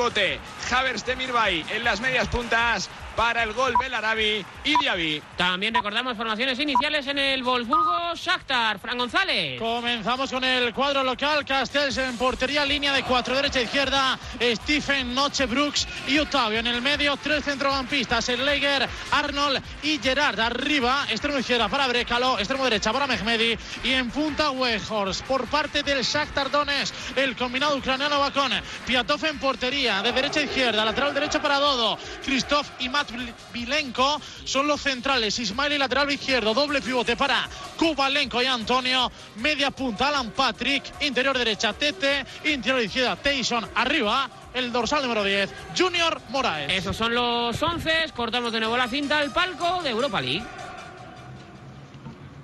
pivote. Havers Demirbay en las medias puntas para el gol Belarabi y Diaby. También recordamos formaciones iniciales en el Wolfsburgo Shakhtar. Fran González. Comenzamos con el cuadro local. Castells en portería, línea de cuatro, derecha izquierda. Stephen, Noche, Brooks y Octavio. En el medio, tres centrocampistas. El Leger, Arnold y Gerard. Arriba, extremo izquierda para Brecalo, extremo derecha para Mehmedi. Y en punta, Wejhorst. Por parte del Shakhtar Donetsk, el combinado ucraniano va con Piatov en portería, de derecha a izquierda. Lateral derecho para Dodo. Christoph y Matt Vilenko son los centrales. Ismail y lateral izquierdo. Doble pivote para Kubalenko y Antonio. Media punta Alan Patrick. Interior derecha Tete. Interior izquierda Tyson. Arriba el dorsal número 10, Junior Moraes. Esos son los 11. Cortamos de nuevo la cinta al palco de Europa League.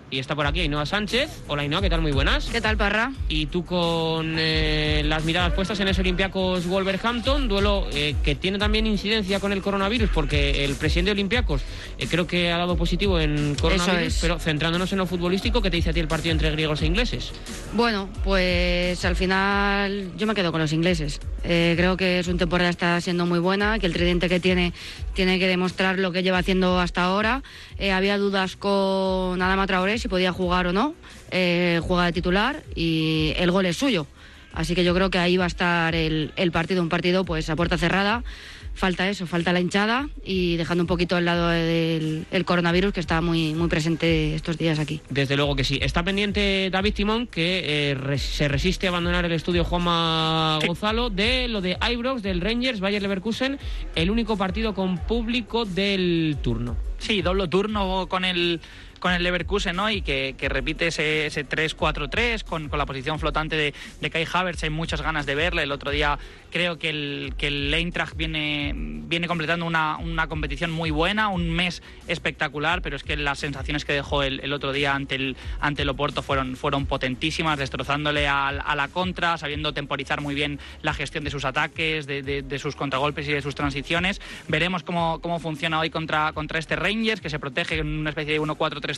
Y está por aquí Ainhoa Sánchez. Hola Ainhoa, ¿qué tal? Muy buenas. ¿Qué tal, Parra? Y tú con eh, las miradas puestas en ese Olympiacos Wolverhampton, duelo eh, que tiene también incidencia con el coronavirus, porque el presidente de Olympiacos eh, creo que ha dado positivo en coronavirus, pero centrándonos en lo futbolístico, ¿qué te dice a ti el partido entre griegos e ingleses? Bueno, pues al final yo me quedo con los ingleses. creo que su temporada está siendo muy buena, que el tridente que tiene tiene que demostrar lo que lleva haciendo hasta ahora. había dudas con Adama Traoré si podía jugar o no. Eh, juega de titular y el gol es suyo. Así que yo creo que ahí va a estar el, partido, un partido pues a puerta cerrada. Falta eso, falta la hinchada y dejando un poquito al lado del coronavirus que está muy, muy presente estos días aquí. Desde luego que sí. Está pendiente David Timón, que eh, se resiste a abandonar el estudio Juanma Gonzalo, de lo de Ibrox, del Rangers, Bayer Leverkusen, el único partido con público del turno. Sí, doble turno con el con el Leverkusen, ¿no? Y que, repite ese, ese 3-4-3 con, con, la posición flotante de, de Kai Havertz. Hay muchas ganas de verle. El otro día creo que el, que el Eintracht viene, viene completando una, una, competición muy buena, un mes espectacular, pero es que las sensaciones que dejó el, el otro día ante el, ante el Oporto fueron, fueron potentísimas, destrozándole a, a, la contra, sabiendo temporizar muy bien la gestión de sus ataques, de, de, sus contragolpes y de sus transiciones. Veremos cómo, cómo funciona hoy contra, contra este Rangers, que se protege en una especie de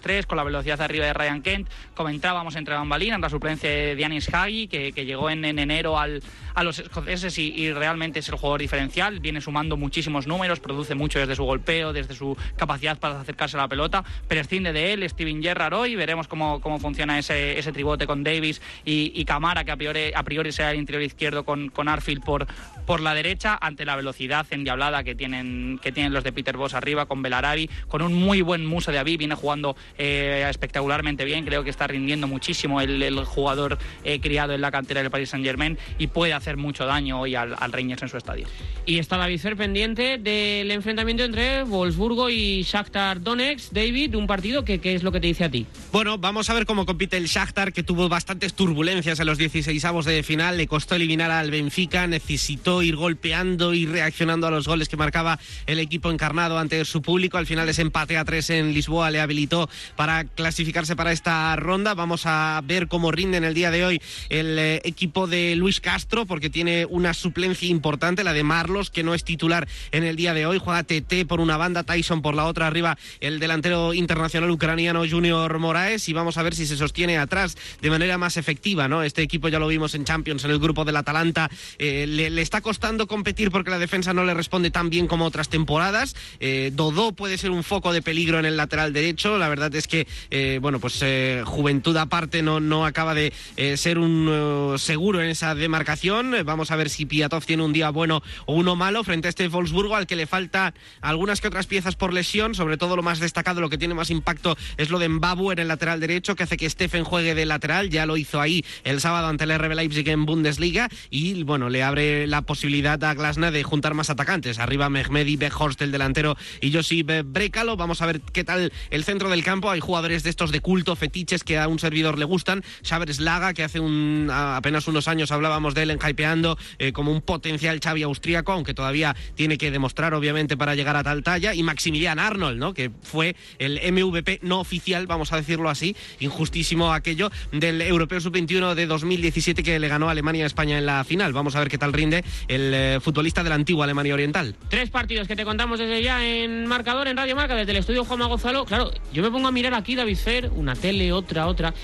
1-4-3-3 con la velocidad arriba de Ryan Kent. Comentábamos entre bambalinas la suplencia de Dianis Hagi, que, que llegó en, en enero al, a los escoceses y realmente es el jugador diferencial, viene sumando muchísimos números, produce mucho desde su golpeo, desde su capacidad para acercarse a la pelota, prescinde de él Steven Gerrard hoy, veremos cómo, cómo funciona ese, ese tribote con Davis y, y, Camara, que a priori, a priori sea el interior izquierdo con, con Arfield por, por la derecha, ante la velocidad endiablada que tienen, que tienen los de Peter Boss arriba, con Belarari, con un muy buen muso de Avi, viene jugando eh, espectacularmente bien, creo que está rindiendo muchísimo el, el jugador eh, criado en la cantera del Paris Saint Germain y puede hacer mucho daño hoy al, al Rangers en su estadio. Y está David Fer pendiente del enfrentamiento entre Wolfsburgo y Shakhtar Donetsk. David, un partido que ¿qué es lo que te dice a ti? Bueno, vamos a ver cómo compite el Shakhtar, que tuvo bastantes turbulencias en los 16 avos de final. Le costó eliminar al Benfica, necesitó ir golpeando y reaccionando a los goles que marcaba el equipo encarnado ante su público. Al final ese empate a tres en Lisboa le habilitó para clasificarse para esta ronda. Vamos a ver cómo rinde en el día de hoy el eh, equipo de Luis Castro, porque tiene una suplencia importante, la de Marlos, que no es titular en el día de hoy. Juega TT por una banda, Tyson por la otra, arriba el delantero internacional ucraniano Junior Moraes y vamos a ver si se sostiene atrás de manera más efectiva, ¿no? Este equipo ya lo vimos en Champions, en el grupo del Atalanta, eh, le, le, está costando competir porque la defensa no le responde tan bien como otras temporadas. Eh, Dodó puede ser un foco de peligro en el lateral derecho, la verdad es que, eh, bueno, pues eh, juventud aparte no, no acaba de eh, ser un seguro en esa demarcación. Vamos a ver si Piatov tiene un día bueno o uno malo frente a este Wolfsburgo al que le falta algunas que otras piezas por lesión, sobre todo lo más destacado, lo que tiene más impacto es lo de Mbabu en el lateral derecho, que hace que Steffen juegue de lateral, ya lo hizo ahí el sábado ante el RB Leipzig en Bundesliga y bueno, le abre la posibilidad a Glasna de juntar más atacantes, arriba Mehmedi, Behorst el delantero y Josip Brekalo, vamos a ver qué tal el centro del campo, hay jugadores de estos de culto, fetiches que a un servidor le gustan, Xaver Slaga, que hace un, apenas unos años hablábamos de él en hypeando eh, como un potencial Xavi austríaco, aunque todavía tiene que demostrar obviamente para llegar a tal talla, y Maximilian Arnold, ¿no? que fue el MVP no oficial, vamos a decirlo así, injustísimo aquello del Europeo Sub-21 de 2017 que le ganó a Alemania a España en la final. Vamos a ver qué tal rinde el eh, futbolista de la antigua Alemania Oriental. Tres partidos que te contamos desde ya en marcador, en Radio Marca, desde el estudio Juanma Gonzalo. Claro, yo me pongo a mirar aquí, David Fer, una tele, otra, otra.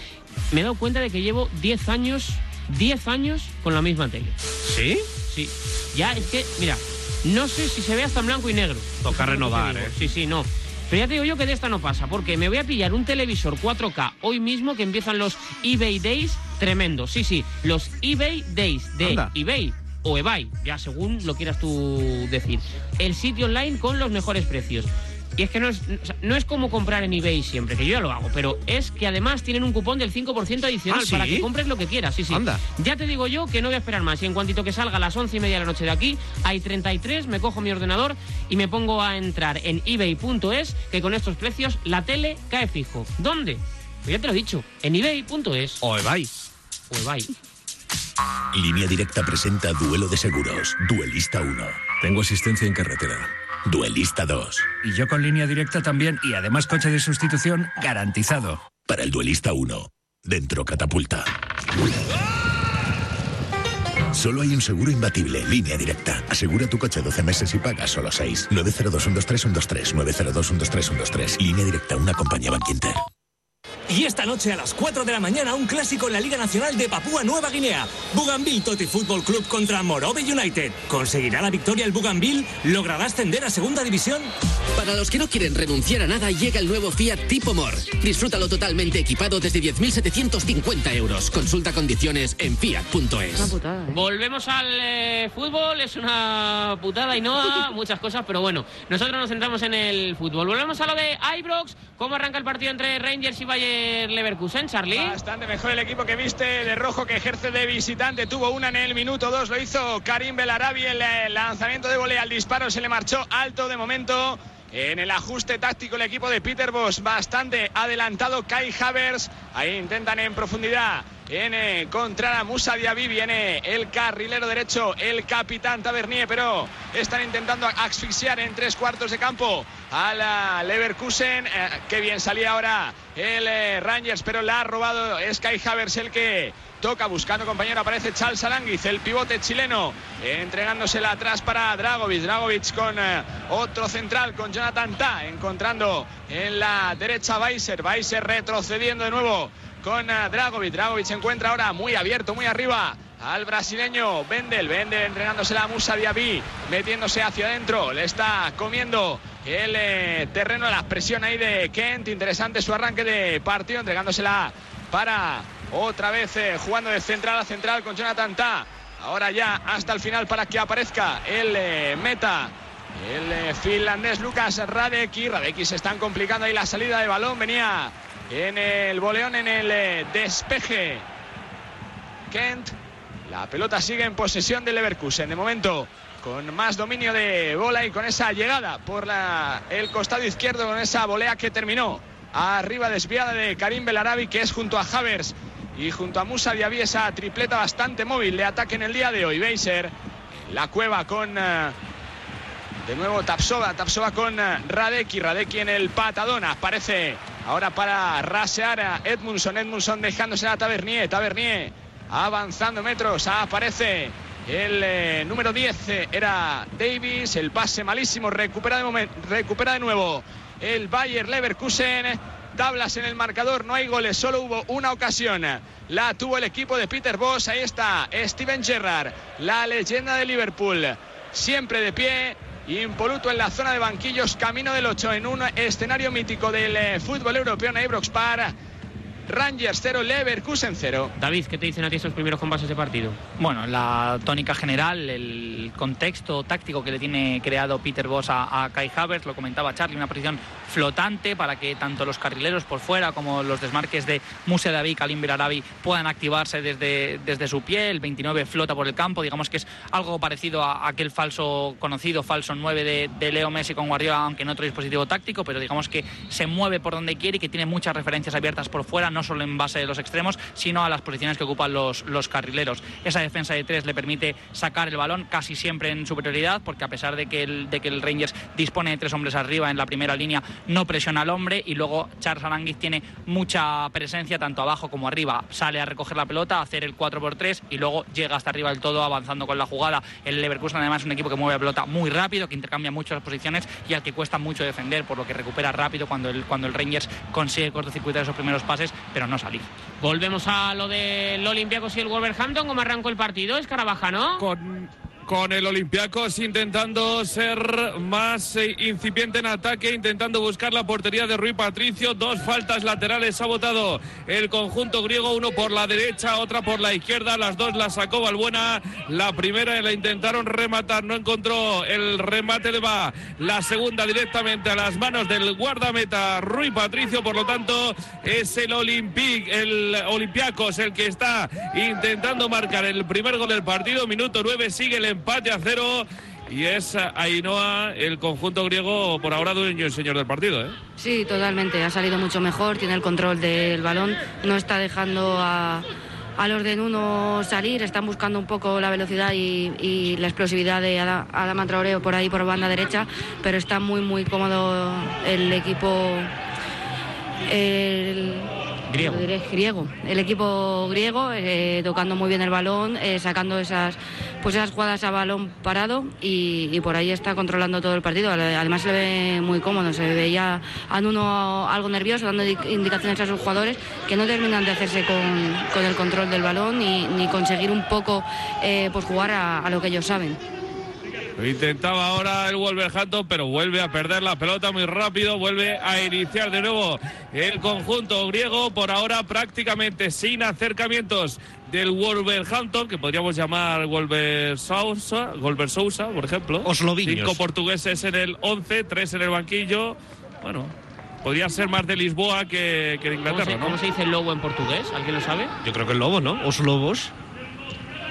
Me he dado cuenta de que llevo 10 años, 10 años con la misma tele. ¿Sí? Sí. Ya es que, mira, no sé si se ve hasta en blanco y negro. Toca renovar, ¿eh? Sí, sí, no. Pero ya te digo yo que de esta no pasa, porque me voy a pillar un televisor 4K hoy mismo que empiezan los eBay Days tremendos. Sí, sí, los eBay Days de Anda. eBay o eBay, ya según lo quieras tú decir. El sitio online con los mejores precios. Y es que no es, no es como comprar en eBay siempre, que yo ya lo hago, pero es que además tienen un cupón del 5% adicional ¿Ah, sí? para que compres lo que quieras. Sí, sí. Anda. Ya te digo yo que no voy a esperar más. Y en cuantito que salga a las once y media de la noche de aquí, hay 33, me cojo mi ordenador y me pongo a entrar en ebay.es, que con estos precios la tele cae fijo. ¿Dónde? Pues ya te lo he dicho, en ebay.es O Ebay. o ebay. Línea Directa presenta Duelo de Seguros. Duelista 1. Tengo asistencia en carretera. Duelista 2. Y yo con línea directa también y además coche de sustitución garantizado. Para el Duelista 1. Dentro catapulta. Solo hay un seguro imbatible, línea directa. Asegura tu coche 12 meses y paga solo 6. 902-123-123. 902-123-123. Línea directa, una compañía Banquinter. Y esta noche a las 4 de la mañana un clásico en la Liga Nacional de Papúa Nueva Guinea. Bougainville Toti Fútbol Club contra Morobe United. ¿Conseguirá la victoria el Bougainville? ¿Logrará ascender a Segunda División? Para los que no quieren renunciar a nada, llega el nuevo Fiat Tipo More. Disfrútalo totalmente equipado desde 10.750 euros. Consulta condiciones en Una fiat.es. putada, ¿eh? Volvemos al eh, fútbol, es una putada y no muchas cosas, pero bueno, nosotros nos centramos en el fútbol. Volvemos a lo de Ibrox, cómo arranca el partido entre Rangers y Leverkusen. Bastante mejor el equipo que viste de rojo que ejerce de visitante. Tuvo una en el minuto dos, lo hizo Karim Belarabi. El eh, lanzamiento de volea al disparo se le marchó alto de momento. En el ajuste táctico el equipo de Peter Bosch bastante adelantado. Kai Havers, ahí intentan en profundidad en eh, encontrar a Musa Diaby. Viene el carrilero derecho, el capitán Tavernier, pero están intentando asfixiar en tres cuartos de campo a la Leverkusen. Eh, qué bien salía ahora el eh, Rangers, pero la ha robado Sky Havers el que toca buscando compañero. Aparece Charles Aranguiz, el pivote chileno, entregándosela atrás para Dragovic. Dragovic con eh, otro central, con Jonathan Ta, encontrando en la derecha Weiser. Weiser retrocediendo de nuevo con eh, Dragovic. Dragovic se encuentra ahora muy abierto, muy arriba. Al brasileño Bendel, Bendel entregándosela a Musa Diaby, metiéndose hacia adentro, le está comiendo el eh, terreno, la presión ahí de Kent, interesante su arranque de partido, entregándosela para otra vez eh, jugando de central a central con Jonathan Ta. Ahora ya hasta el final para que aparezca el eh, meta. El eh, finlandés Lucas Radecki. Radecki se están complicando ahí la salida de balón. Venía en el boleón, en el despeje. Kent. La pelota sigue en posesión del Leverkusen. De momento con más dominio de bola y con esa llegada por la- el costado izquierdo, con esa volea que terminó arriba desviada de Karim Belarabi, que es junto a Havers y junto a Musa Diaby, esa tripleta bastante móvil de ataque en el día de hoy. Beiser, la cueva con eh, de nuevo Tapsova, Tapsova con eh, Radecki, Radecki en el patadón, aparece ahora para rasear a Edmundson, Edmundson dejándose a Tavernier, Tavernier avanzando metros, aparece el eh, número 10, eh, era Davis, el pase malísimo, recupera de, recupera de nuevo el Bayer Leverkusen, tablas en el marcador, no hay goles, solo hubo una ocasión, la tuvo el equipo de Peter Boss, ahí está Steven Gerrard, la leyenda de Liverpool, siempre de pie, impoluto en la zona de banquillos, camino del 8 en un escenario mítico del eh, fútbol europeo en Ibrox Park. Rangers 0, Leverkusen 0. David, ¿qué te dicen a ti estos primeros compases de partido? Bueno, la tónica general, el contexto táctico que le tiene creado Peter Boss a, a Kai Havertz, lo comentaba Charlie, una posición flotante para que tanto los carrileros por fuera como los desmarques de Musa David, Kalim Belarabi puedan activarse desde, desde su pie. El 29 flota por el campo, digamos que es algo parecido a aquel falso conocido, falso 9 de, de Leo Messi con Guardiola, aunque en otro dispositivo táctico, pero digamos que se mueve por donde quiere y que tiene muchas referencias abiertas por fuera, no solo en base de los extremos, sino a las posiciones que ocupan los, los carrileros. Esa defensa de tres le permite sacar el balón casi siempre en superioridad, porque a pesar de que el, de que el Rangers dispone de tres hombres arriba en la primera línea, no presiona al hombre y luego Charles Aranguiz tiene mucha presencia tanto abajo como arriba. Sale a recoger la pelota, hacer el 4x3 y luego llega hasta arriba del todo avanzando con la jugada. El Leverkusen además es un equipo que mueve la pelota muy rápido, que intercambia mucho las posiciones y al que cuesta mucho defender, por lo que recupera rápido cuando el, cuando el Rangers consigue cortocircuitar esos primeros pases, pero no salir. Volvemos a lo del Olympiacos y el Wolverhampton, ¿cómo arrancó el partido? Es Caravaja, ¿no? Con con el Olympiacos intentando ser más eh, incipiente en ataque, intentando buscar la portería de Rui Patricio. Dos faltas laterales ha votado el conjunto griego, uno por la derecha, otra por la izquierda. Las dos las sacó Balbuena. La primera la intentaron rematar, no encontró el remate de va. La segunda directamente a las manos del guardameta Rui Patricio. Por lo tanto, es el Olympic, el Olympiacos el que está intentando marcar el primer gol del partido. Minuto 9 sigue el empate a cero. Y es Ainhoa, el conjunto griego, por ahora dueño y señor del partido. ¿eh? Sí, totalmente. Ha salido mucho mejor, tiene el control del balón, no está dejando a, a los de Nuno salir, están buscando un poco la velocidad y, la explosividad de Adama Traoreo por ahí por banda derecha, pero está muy, muy cómodo el equipo. El, griego. El equipo griego eh, tocando muy bien el balón, eh, sacando esas, pues esas jugadas a balón parado y, por ahí está controlando todo el partido. Además se le ve muy cómodo, se veía a uno algo nervioso, dando indicaciones a sus jugadores que no terminan de hacerse con, el control del balón ni, ni conseguir un poco eh, pues jugar a lo que ellos saben. Intentaba ahora el Wolverhampton, pero vuelve a perder la pelota muy rápido, vuelve a iniciar de nuevo el conjunto griego, por ahora prácticamente sin acercamientos del Wolverhampton, que podríamos llamar Wolver Sousa, Wolver Sousa, por ejemplo. Osloviños. Cinco portugueses en el 11, tres en el banquillo. Bueno, podría ser más de Lisboa que, de Inglaterra, ¿Cómo se, ¿no? ¿Cómo se dice lobo en portugués? ¿Alguien lo sabe? Yo creo que el lobo, ¿no? Os lobos.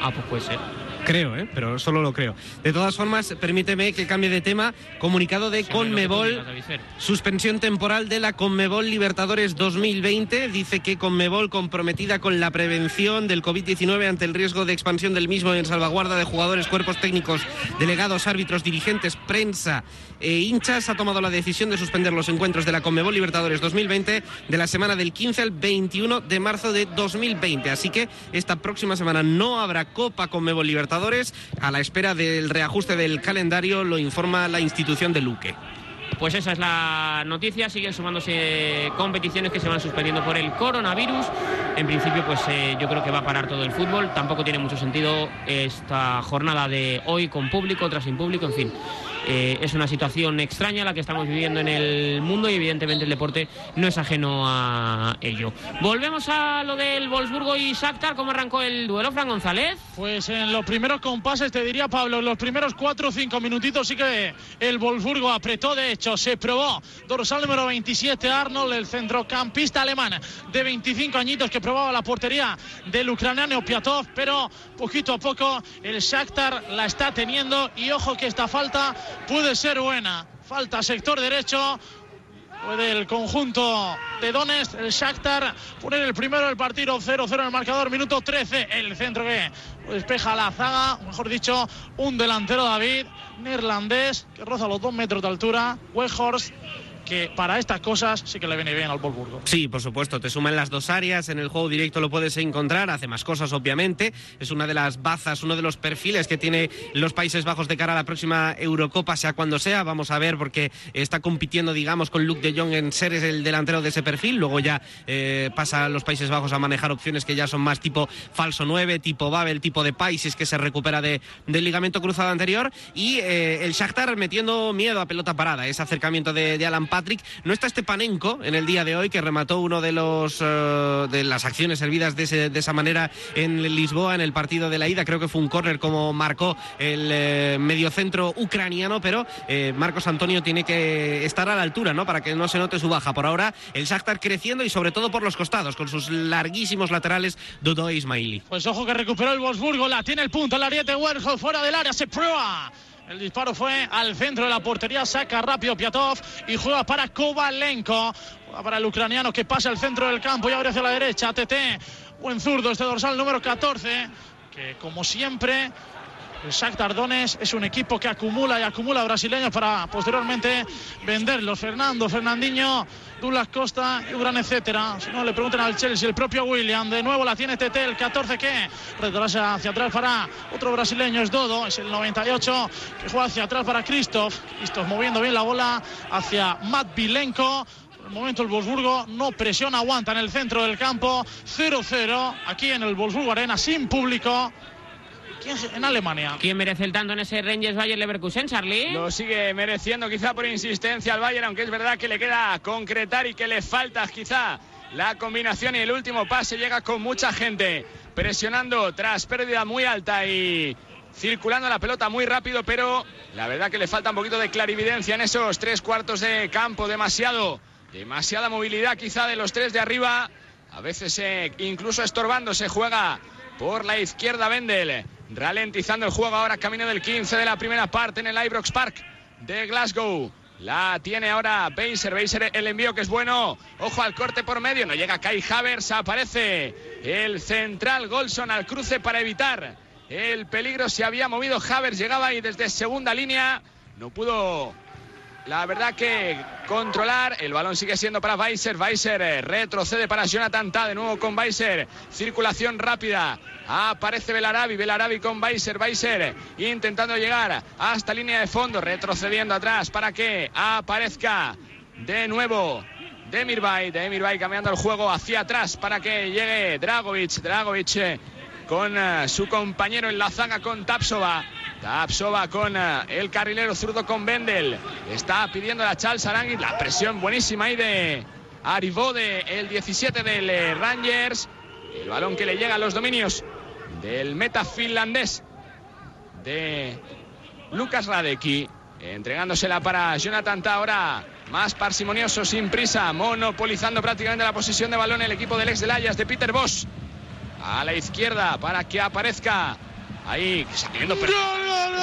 Ah, pues puede ser. Creo, ¿eh? pero solo lo creo. De todas formas, permíteme que cambie de tema. Comunicado de Conmebol, suspensión temporal de la Conmebol Libertadores 2020. Dice que Conmebol, comprometida con la prevención del COVID-19 ante el riesgo de expansión del mismo en salvaguarda de jugadores, cuerpos técnicos, delegados, árbitros, dirigentes, prensa e hinchas, ha tomado la decisión de suspender los encuentros de la Conmebol Libertadores 2020 de la semana del 15 al 21 de marzo de 2020. Así que esta próxima semana no habrá Copa Conmebol Libertadores a la espera del reajuste del calendario, lo informa la institución de Luque. Pues esa es la noticia, siguen sumándose competiciones que se van suspendiendo por el coronavirus. En principio, pues eh, yo creo que va a parar todo el fútbol. Tampoco tiene mucho sentido esta jornada de hoy con público, otra sin público, en fin. Eh, es una situación extraña la que estamos viviendo en el mundo y evidentemente el deporte no es ajeno a ello. Volvemos a lo del Wolfsburgo y Shakhtar, ¿cómo arrancó el duelo, Fran González? Pues en los primeros compases, te diría Pablo, en los primeros cuatro o cinco minutitos sí que el Wolfsburgo apretó, de hecho, se probó. Dorsal número 27, Arnold, el centrocampista alemán de 25 añitos que probaba la portería del ucraniano Piatov, pero poquito a poco el Shakhtar la está teniendo y ojo que esta falta puede ser buena. Falta sector derecho. Puede el conjunto de Donetsk, el Shakhtar, poner el primero del partido 0-0 en el marcador, minuto 13. El centro que despeja la zaga, mejor dicho, un delantero David, neerlandés, que roza los dos metros de altura. Weghorst que para estas cosas sí que le viene bien al Wolfsburgo. Sí, por supuesto, te suma en las dos áreas, en el juego directo lo puedes encontrar, hace más cosas obviamente, es una de las bazas, uno de los perfiles que tiene los Países Bajos de cara a la próxima Eurocopa, sea cuando sea, vamos a ver porque está compitiendo, digamos, con Luke de Jong en ser el delantero de ese perfil, luego ya eh, pasa a los Países Bajos a manejar opciones que ya son más tipo falso 9, tipo Babel, tipo de Países que se recupera de, del ligamento cruzado anterior y eh, el Shakhtar metiendo miedo a pelota parada, ese acercamiento de, de Alan Patrick. No está Stepanenko en el día de hoy, que remató uno de los eh, de las acciones servidas de, esa manera en Lisboa en el partido de la ida. Creo que fue un córner como marcó el eh, mediocentro ucraniano, pero eh, Marcos Antonio tiene que estar a la altura, ¿no? Para que no se note su baja. Por ahora, el Shakhtar creciendo y sobre todo por los costados, con sus larguísimos laterales Dodo e Ismaili. Pues ojo que recuperó el Wolfsburgo, la tiene el punto, el ariete Werhol fuera del área, se prueba. El disparo fue al centro de la portería, saca rápido Piatov y juega para Kovalenko. Juega para el ucraniano que pasa al centro del campo y abre hacia la derecha. TT, buen zurdo este dorsal número 14, que como siempre el Shakhtar Donetsk es un equipo que acumula y acumula brasileños para posteriormente venderlos. Fernando, Fernandinho, Douglas Costa, Gran, etcétera. Si no, le preguntan al Chelsea, el propio William. De nuevo la tiene TT, el 14 que retrasa hacia atrás para otro brasileño, es Dodo, es el 98 que juega hacia atrás para Christoph. Christoph moviendo bien la bola hacia Matt Vilenko. Por el momento el Wolfsburgo no presiona, aguanta en el centro del campo. 0-0 aquí en el Wolfsburgo Arena sin público aquí en, Alemania. ¿Quién merece el tanto en ese Rangers Bayern Leverkusen, Charlie? Lo sigue mereciendo quizá por insistencia al Bayern, aunque es verdad que le queda concretar y que le falta quizá la combinación y el último pase llega con mucha gente presionando tras pérdida muy alta y circulando la pelota muy rápido, pero la verdad que le falta un poquito de clarividencia en esos tres cuartos de campo, demasiado, demasiada movilidad quizá de los tres de arriba, a veces eh, incluso estorbando se juega por la izquierda Wendel, ralentizando el juego ahora camino del 15 de la primera parte en el Ibrox Park de Glasgow. La tiene ahora Beiser. Beiser el envío que es bueno. Ojo al corte por medio. No llega Kai Havers. Aparece el central Golson al cruce para evitar el peligro. Se había movido Havers. Llegaba ahí desde segunda línea. No pudo la verdad que controlar. El balón sigue siendo para Weiser. Weiser eh, retrocede para Jonathan Ta. De nuevo con Weiser. Circulación rápida. Aparece Belarabi. Belarabi con Weiser. Weiser intentando llegar hasta línea de fondo. Retrocediendo atrás para que aparezca de nuevo. Demirbay, Demirbay cambiando el juego hacia atrás para que llegue Dragovic. Dragovic eh, con eh, su compañero en la zaga con Tapsova. Tapsova con eh, el carrilero zurdo con Bendel. Está pidiendo la Charles Arangui. La presión buenísima ahí de Arivode, el 17 del eh, Rangers. El balón que le llega a los dominios del meta finlandés de Lucas Radecki. Entregándosela para Jonathan Ta ahora más parsimonioso, sin prisa, monopolizando prácticamente la posesión de balón el equipo del ex del Ayas de Peter Bosch. A la izquierda para que aparezca Ahí, saliendo. ¡Gol, gol,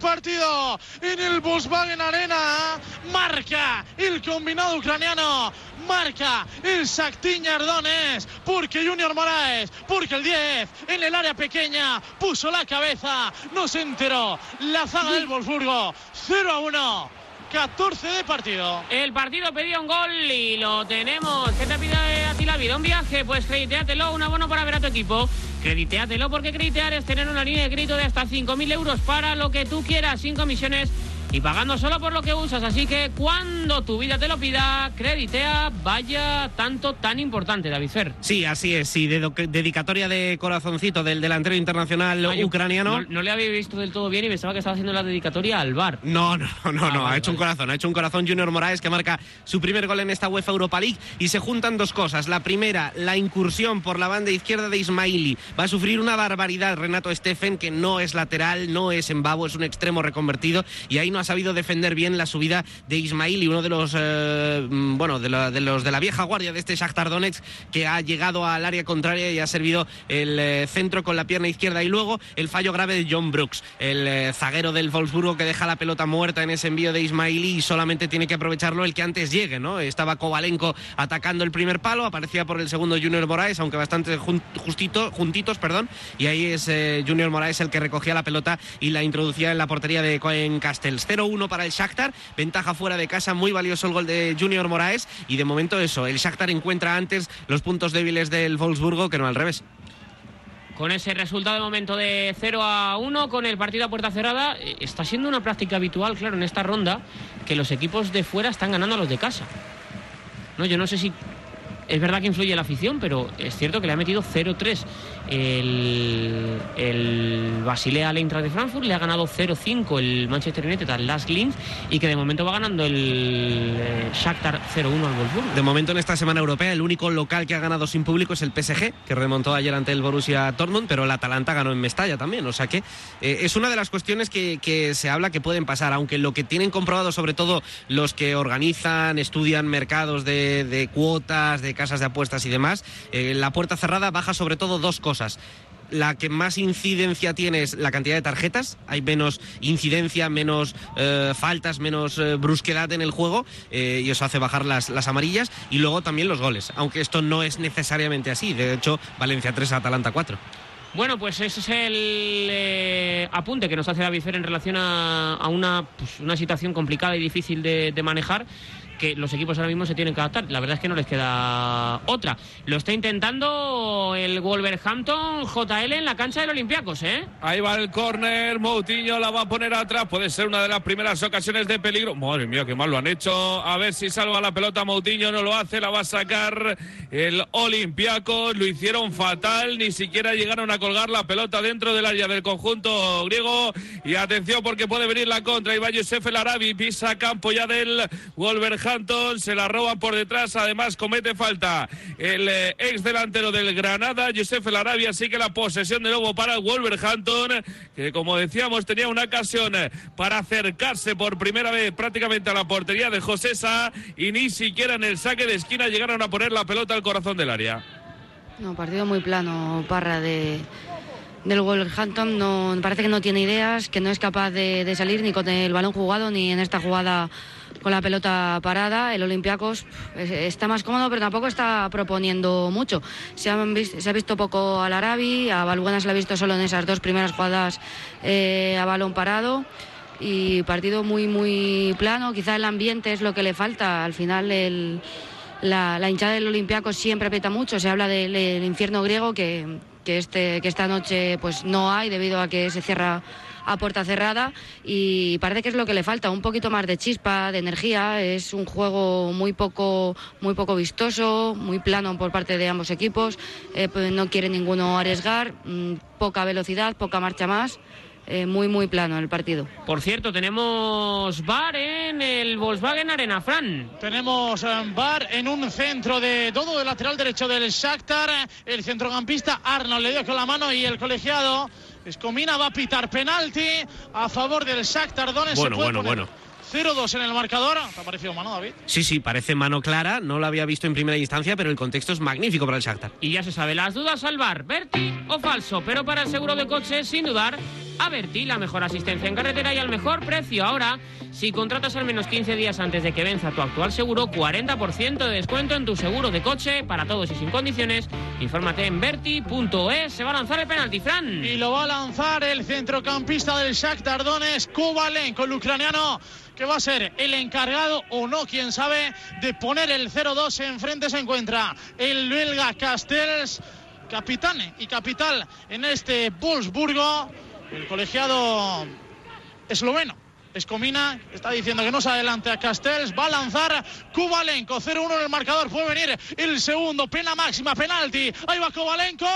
partido en el Volkswagen Arena. Marca el combinado ucraniano marca el Sactín Ardones, porque Junior Moraes, porque el 10 en el área pequeña puso la cabeza, no se enteró la zaga del Wolfsburgo, 0 a 1. 14 de partido. El partido pedía un gol y lo tenemos. ¿Qué te pide a ti la vida? ¿Un viaje? Pues crediteatelo, un abono para ver a tu equipo. Crediteatelo porque creditear es tener una línea de crédito de hasta 5.000 euros para lo que tú quieras, sin comisiones y pagando solo por lo que usas. Así que cuando tu vida te lo pida, creditea, vaya tanto tan importante, David Fer. Sí, así es. Sí, dedicatoria de corazoncito del delantero internacional ucraniano. No, le había visto del todo bien y pensaba que estaba haciendo la dedicatoria al bar. No, no, no, no. Ah, ha hecho un corazón. Ha hecho un corazón Junior Moraes que marca su primer gol en esta UEFA Europa League y se juntan dos cosas. La primera, la incursión por la banda izquierda de Ismaili. Va a sufrir una barbaridad Renato Steffen, que no es lateral, no es en babo, es un extremo reconvertido y ahí no ha sabido defender bien la subida de Ismail y uno de los eh, mm, bueno de, los de la vieja guardia de este Shakhtar Donetsk que ha llegado al área contraria y ha servido el eh, centro con la pierna izquierda y luego el fallo grave de John Brooks, el eh, zaguero del Wolfsburgo que deja la pelota muerta en ese envío de Ismaili y solamente tiene que aprovecharlo el que antes llegue, ¿no? Estaba Kovalenko atacando el primer palo, aparecía por el segundo Junior Moraes, aunque bastante justito, juntitos, perdón, y ahí es Junior Moraes el que recogía la pelota y la introducía en la portería de Cohen Castells. 0-1 para el Shakhtar, ventaja fuera de casa, muy valioso el gol de Junior Moraes y de momento eso, el Shakhtar encuentra antes los puntos débiles del Wolfsburgo que no al revés. Con ese resultado de momento de 0 a 1, con el partido a puerta cerrada, eh, está siendo una práctica habitual, claro, en esta ronda, que los equipos de fuera están ganando a los de casa. No, yo no sé si es verdad que influye la afición, pero es cierto que le ha metido 0-3 el, el Basilea al Eintracht de Frankfurt, le ha ganado 0-5 el Manchester United al Las Linz y que de momento va ganando el eh, Shakhtar 0-1 al Wolfsburg. De momento en esta semana europea el único local que ha ganado sin público es el PSG, que remontó ayer ante el Borussia Dortmund, pero el Atalanta ganó en Mestalla también, o sea que eh, es una de las cuestiones que, se habla que pueden pasar, aunque lo que tienen comprobado sobre todo los que organizan, estudian mercados de, de cuotas, de casas de apuestas y demás, eh, la puerta cerrada baja sobre todo dos cosas. La que más incidencia tiene es la cantidad de tarjetas, hay menos incidencia, menos eh, faltas, menos eh, brusquedad en el juego y eso hace bajar las, las, amarillas y luego también los goles, aunque esto no es necesariamente así, de hecho Valencia 3, Atalanta 4. Bueno, pues ese es el apunte que nos hace David Fer en relación a, una, pues, una situación complicada y difícil de, de manejar que los equipos ahora mismo se tienen que adaptar. La verdad es que no les queda otra. Lo está intentando el Wolverhampton JL en la cancha del Olympiacos, ¿eh? Ahí va el córner, Moutinho la va a poner atrás, puede ser una de las primeras ocasiones de peligro. Madre mía, qué mal lo han hecho. A ver si salva la pelota Moutinho, no lo hace, la va a sacar el Olympiacos. Lo hicieron fatal, ni siquiera llegaron a colgar la pelota dentro del área del conjunto griego. Y atención porque puede venir la contra. Va Yosef El Arabi, pisa campo ya del Wolverhampton, se la roban por detrás, además comete falta el eh, ex delantero del Granada, Josef El Arabi, así que la posesión de nuevo para Wolverhampton, que como decíamos tenía una ocasión para acercarse por primera vez prácticamente a la portería de José Sá y ni siquiera en el saque de esquina llegaron a poner la pelota al corazón del área. No, partido muy plano, Parra, de, del Wolverhampton. No, parece que no tiene ideas, que no es capaz de salir ni con el balón jugado ni en esta jugada con la pelota parada. El Olympiacos está más cómodo, pero tampoco está proponiendo mucho. Se, han se ha visto poco al Arabi, a Balbuena se le ha visto solo en esas dos primeras jugadas eh, a balón parado. Y partido muy, muy plano. Quizá el ambiente es lo que le falta. Al final, el, la, la, hinchada del Olympiacos siempre aprieta mucho. Se habla del, del infierno griego que, que, este, que esta noche pues no hay debido a que se cierra a puerta cerrada y parece que es lo que le falta, un poquito más de chispa, de energía. Es un juego muy poco, muy poco vistoso, muy plano por parte de ambos equipos. Eh, pues no quiere ninguno arriesgar, mmm, poca velocidad, poca marcha más. Eh, muy, muy plano el partido. Por cierto, tenemos bar en el Volkswagen Arena, Fran. Tenemos bar en un centro de todo el lateral derecho del Shakhtar. El centrocampista Arnold le dio con la mano y el colegiado Escomina va a pitar penalti a favor del Shakhtar Donetsk. Bueno, bueno, bueno. 0-2 en el marcador. ¿Te ha parecido mano, David? Sí, sí, parece mano clara. No lo había visto en primera instancia, pero el contexto es magnífico para el Shakhtar. Y ya se sabe, las dudas al bar, Berti o falso. Pero para el seguro de coche, sin dudar, a Berti, la mejor asistencia en carretera y al mejor precio. Ahora, si contratas al menos 15 días antes de que venza tu actual seguro, 40% de descuento en tu seguro de coche para todos y sin condiciones. Infórmate en berti.es. Se va a lanzar el penalti, Fran. Y lo va a lanzar el centrocampista del Shakhtar Donetsk, Kubalenko, el ucraniano que va a ser el encargado o no, quién sabe, de poner el 0-2 enfrente se encuentra el belga Castells, capitán y capital en este Wolfsburgo, el colegiado esloveno. Escomina está diciendo que no se adelante a Castells. Va a lanzar Kubalenko. 0-1 en el marcador. Puede venir el segundo. Pena máxima, penalti. Ahí va Kubalenko.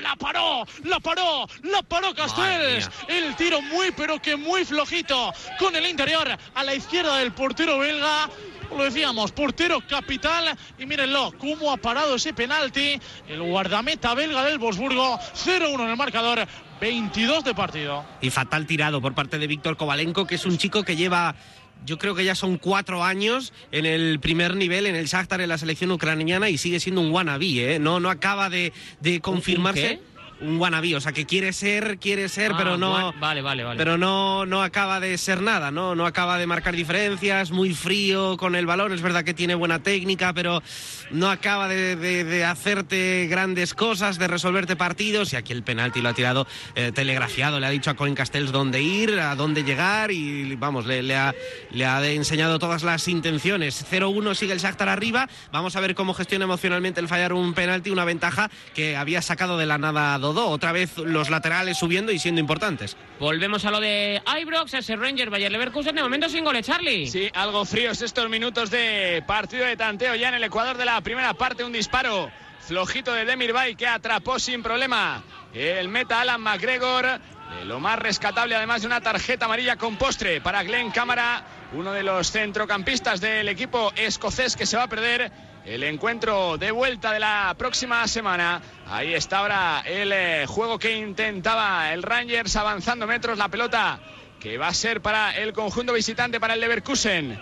La paró, la paró, la paró Castells. El tiro muy, pero que muy flojito. Con el interior a la izquierda del portero belga lo decíamos, portero capital. Y mírenlo, cómo ha parado ese penalti. El guardameta belga del Bosburgo. 0-1 en el marcador. 22 de partido. Y fatal tirado por parte de Víctor Kovalenko, que es un chico que lleva yo creo que ya son cuatro años en el primer nivel, en el Shakhtar, en la selección ucraniana, y sigue siendo un wannabe, ¿eh? No, no acaba de, de confirmarse. ¿Un un wannabe, o sea que quiere ser, quiere ser, Ah, pero no, vale, vale, vale. pero no, no acaba de ser nada, ¿no? No acaba de marcar diferencias, muy frío con el balón, es verdad que tiene buena técnica, pero no acaba de, de- de hacerte grandes cosas, de resolverte partidos, y aquí el penalti lo ha tirado eh, telegrafiado, le ha dicho a Colin Castells dónde ir, a dónde llegar, y vamos, le, le ha, le ha enseñado todas las intenciones. 0-1 sigue el Shakhtar arriba, vamos a ver cómo gestiona emocionalmente el fallar un penalti, una ventaja que había sacado de la nada a Dodó, otra vez los laterales subiendo y siendo importantes. Volvemos a lo de Ibrox, ese Ranger Bayer Leverkusen, de momento sin goles, Charlie. Sí, algo fríos estos minutos de partido de tanteo ya en el Ecuador de la primera parte. Un disparo flojito de Demirbay que atrapó sin problema el meta Alan McGregor. De lo más rescatable, además de una tarjeta amarilla con postre para Glenn Cámara, uno de los centrocampistas del equipo escocés que se va a perder el encuentro de vuelta de la próxima semana. Ahí está ahora el eh, juego que intentaba el Rangers avanzando metros la pelota que va a ser para el conjunto visitante para el Leverkusen.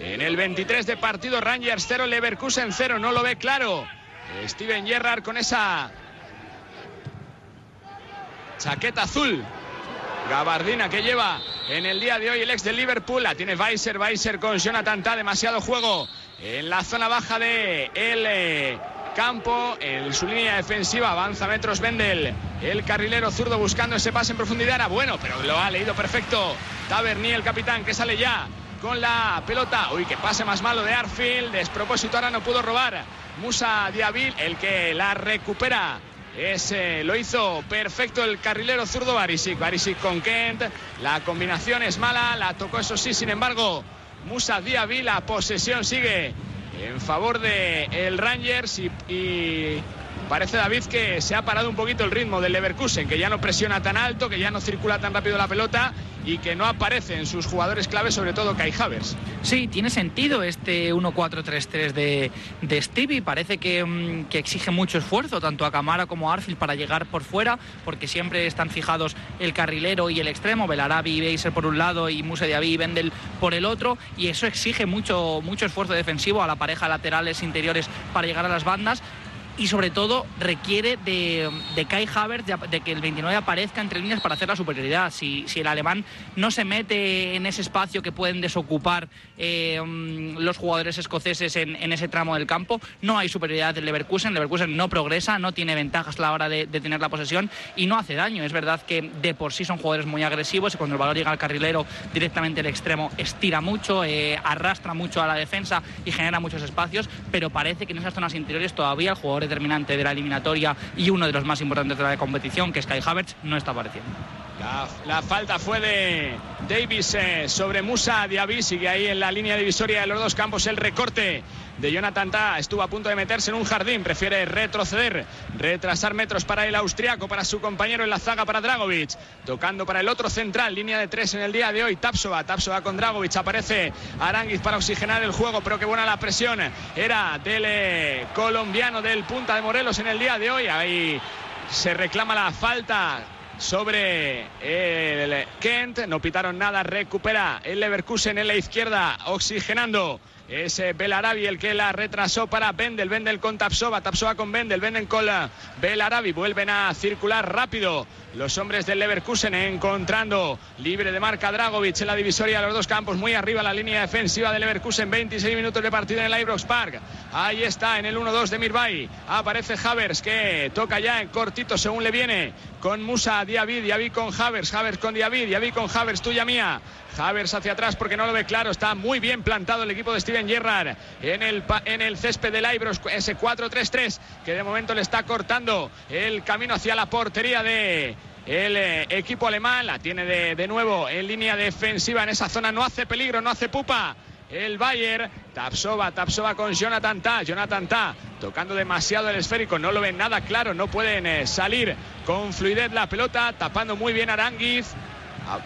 En el 23 de partido Rangers 0, Leverkusen 0, no lo ve claro. Steven Gerrard con esa chaqueta azul. Gabardina que lleva en el día de hoy el ex del Liverpool. La tiene Weiser, Weiser con Jonathan Ta, demasiado juego en la zona baja de el eh, campo. En su línea defensiva avanza metros Bendel. El carrilero zurdo buscando ese pase en profundidad. Era bueno, pero lo ha leído perfecto. Taberni, el capitán, que sale ya con la pelota. Uy, que pase más malo de Arfield. Despropósito ahora no pudo robar. Musa Diabil, el que la recupera. Ese lo hizo perfecto el carrilero zurdo Barisic. Barisic con Kent. La combinación es mala. La tocó, eso sí, sin embargo. Musa Diaby. La posesión sigue en favor de el Rangers y Parece David que se ha parado un poquito el ritmo del Leverkusen, que ya no presiona tan alto, que ya no circula tan rápido la pelota y que no aparece en sus jugadores claves, sobre todo Kai Havers. Sí, tiene sentido este 1-4-3-3 de, Stevie. Parece mm, que, exige mucho esfuerzo, tanto a Camara como a Arfield, para llegar por fuera, porque siempre están fijados el carrilero y el extremo, Belarabi y Beiser por un lado y Muse Diaby y Bendel por el otro, y eso exige mucho, mucho esfuerzo defensivo a la pareja laterales interiores para llegar a las bandas y sobre todo requiere de, de Kai Havertz, de, que el 29 aparezca entre líneas para hacer la superioridad. Si, si el alemán no se mete en ese espacio que pueden desocupar eh, mm, los jugadores escoceses en, en, ese tramo del campo, no hay superioridad del Leverkusen. Leverkusen no progresa, no tiene ventajas a la hora de, de, tener la posesión y no hace daño. Es verdad que de por sí son jugadores muy agresivos y cuando el balón llega al carrilero directamente el extremo estira mucho, eh, arrastra mucho a la defensa y genera muchos espacios, pero parece que en esas zonas interiores todavía el jugador determinante de la eliminatoria y uno de los más importantes de la competición, que Kai Havertz, no está apareciendo. La, falta fue de Davis eh, sobre Musa Diaby, sigue ahí en la línea divisoria de los dos campos el recorte de Jonathan Ta. Estuvo a punto de meterse en un jardín, prefiere retroceder, retrasar metros para el austriaco, para su compañero en la zaga para Dragovic. Tocando para el otro central, línea de tres en el día de hoy, Tapsova. Tapsova con Dragovic, aparece Aranguiz para oxigenar el juego, pero qué buena la presión era del eh, colombiano del Punta de Morelos en el día de hoy. Ahí se reclama la falta sobre el Kent. No pitaron nada. Recupera el Leverkusen en la izquierda, oxigenando. Es eh, Belarabi el que la retrasó para Bendel. Bendel con Tapsova. Tapsova con Bendel. Bendel con Belarabi. Vuelven a circular rápido los hombres del Leverkusen encontrando libre de marca Dragovic en la divisoria de los dos campos, muy arriba la línea defensiva del Leverkusen, 26 minutos de partido en el Ibrox Park. Ahí está en el 1-2 de Mirbay. Aparece Havers que toca ya en cortito según le viene con Musa Diaby, Diaby con Havers, Havers con Diaby, Diaby con Havers, tuya mía. Havers hacia atrás porque no lo ve claro. Está muy bien plantado el equipo de Steven Gerrard en el, en el césped del Ibrox, ese 4-3-3 que de momento le está cortando el camino hacia la portería de el eh, equipo alemán. La tiene de, de, nuevo en línea defensiva en esa zona. No hace peligro, no hace pupa. El Bayern, Tapsova, Tapsova con Jonathan Ta, Jonathan Ta tocando demasiado el esférico, no lo ven nada claro, no pueden eh, salir con fluidez la pelota, tapando muy bien Aranguiz,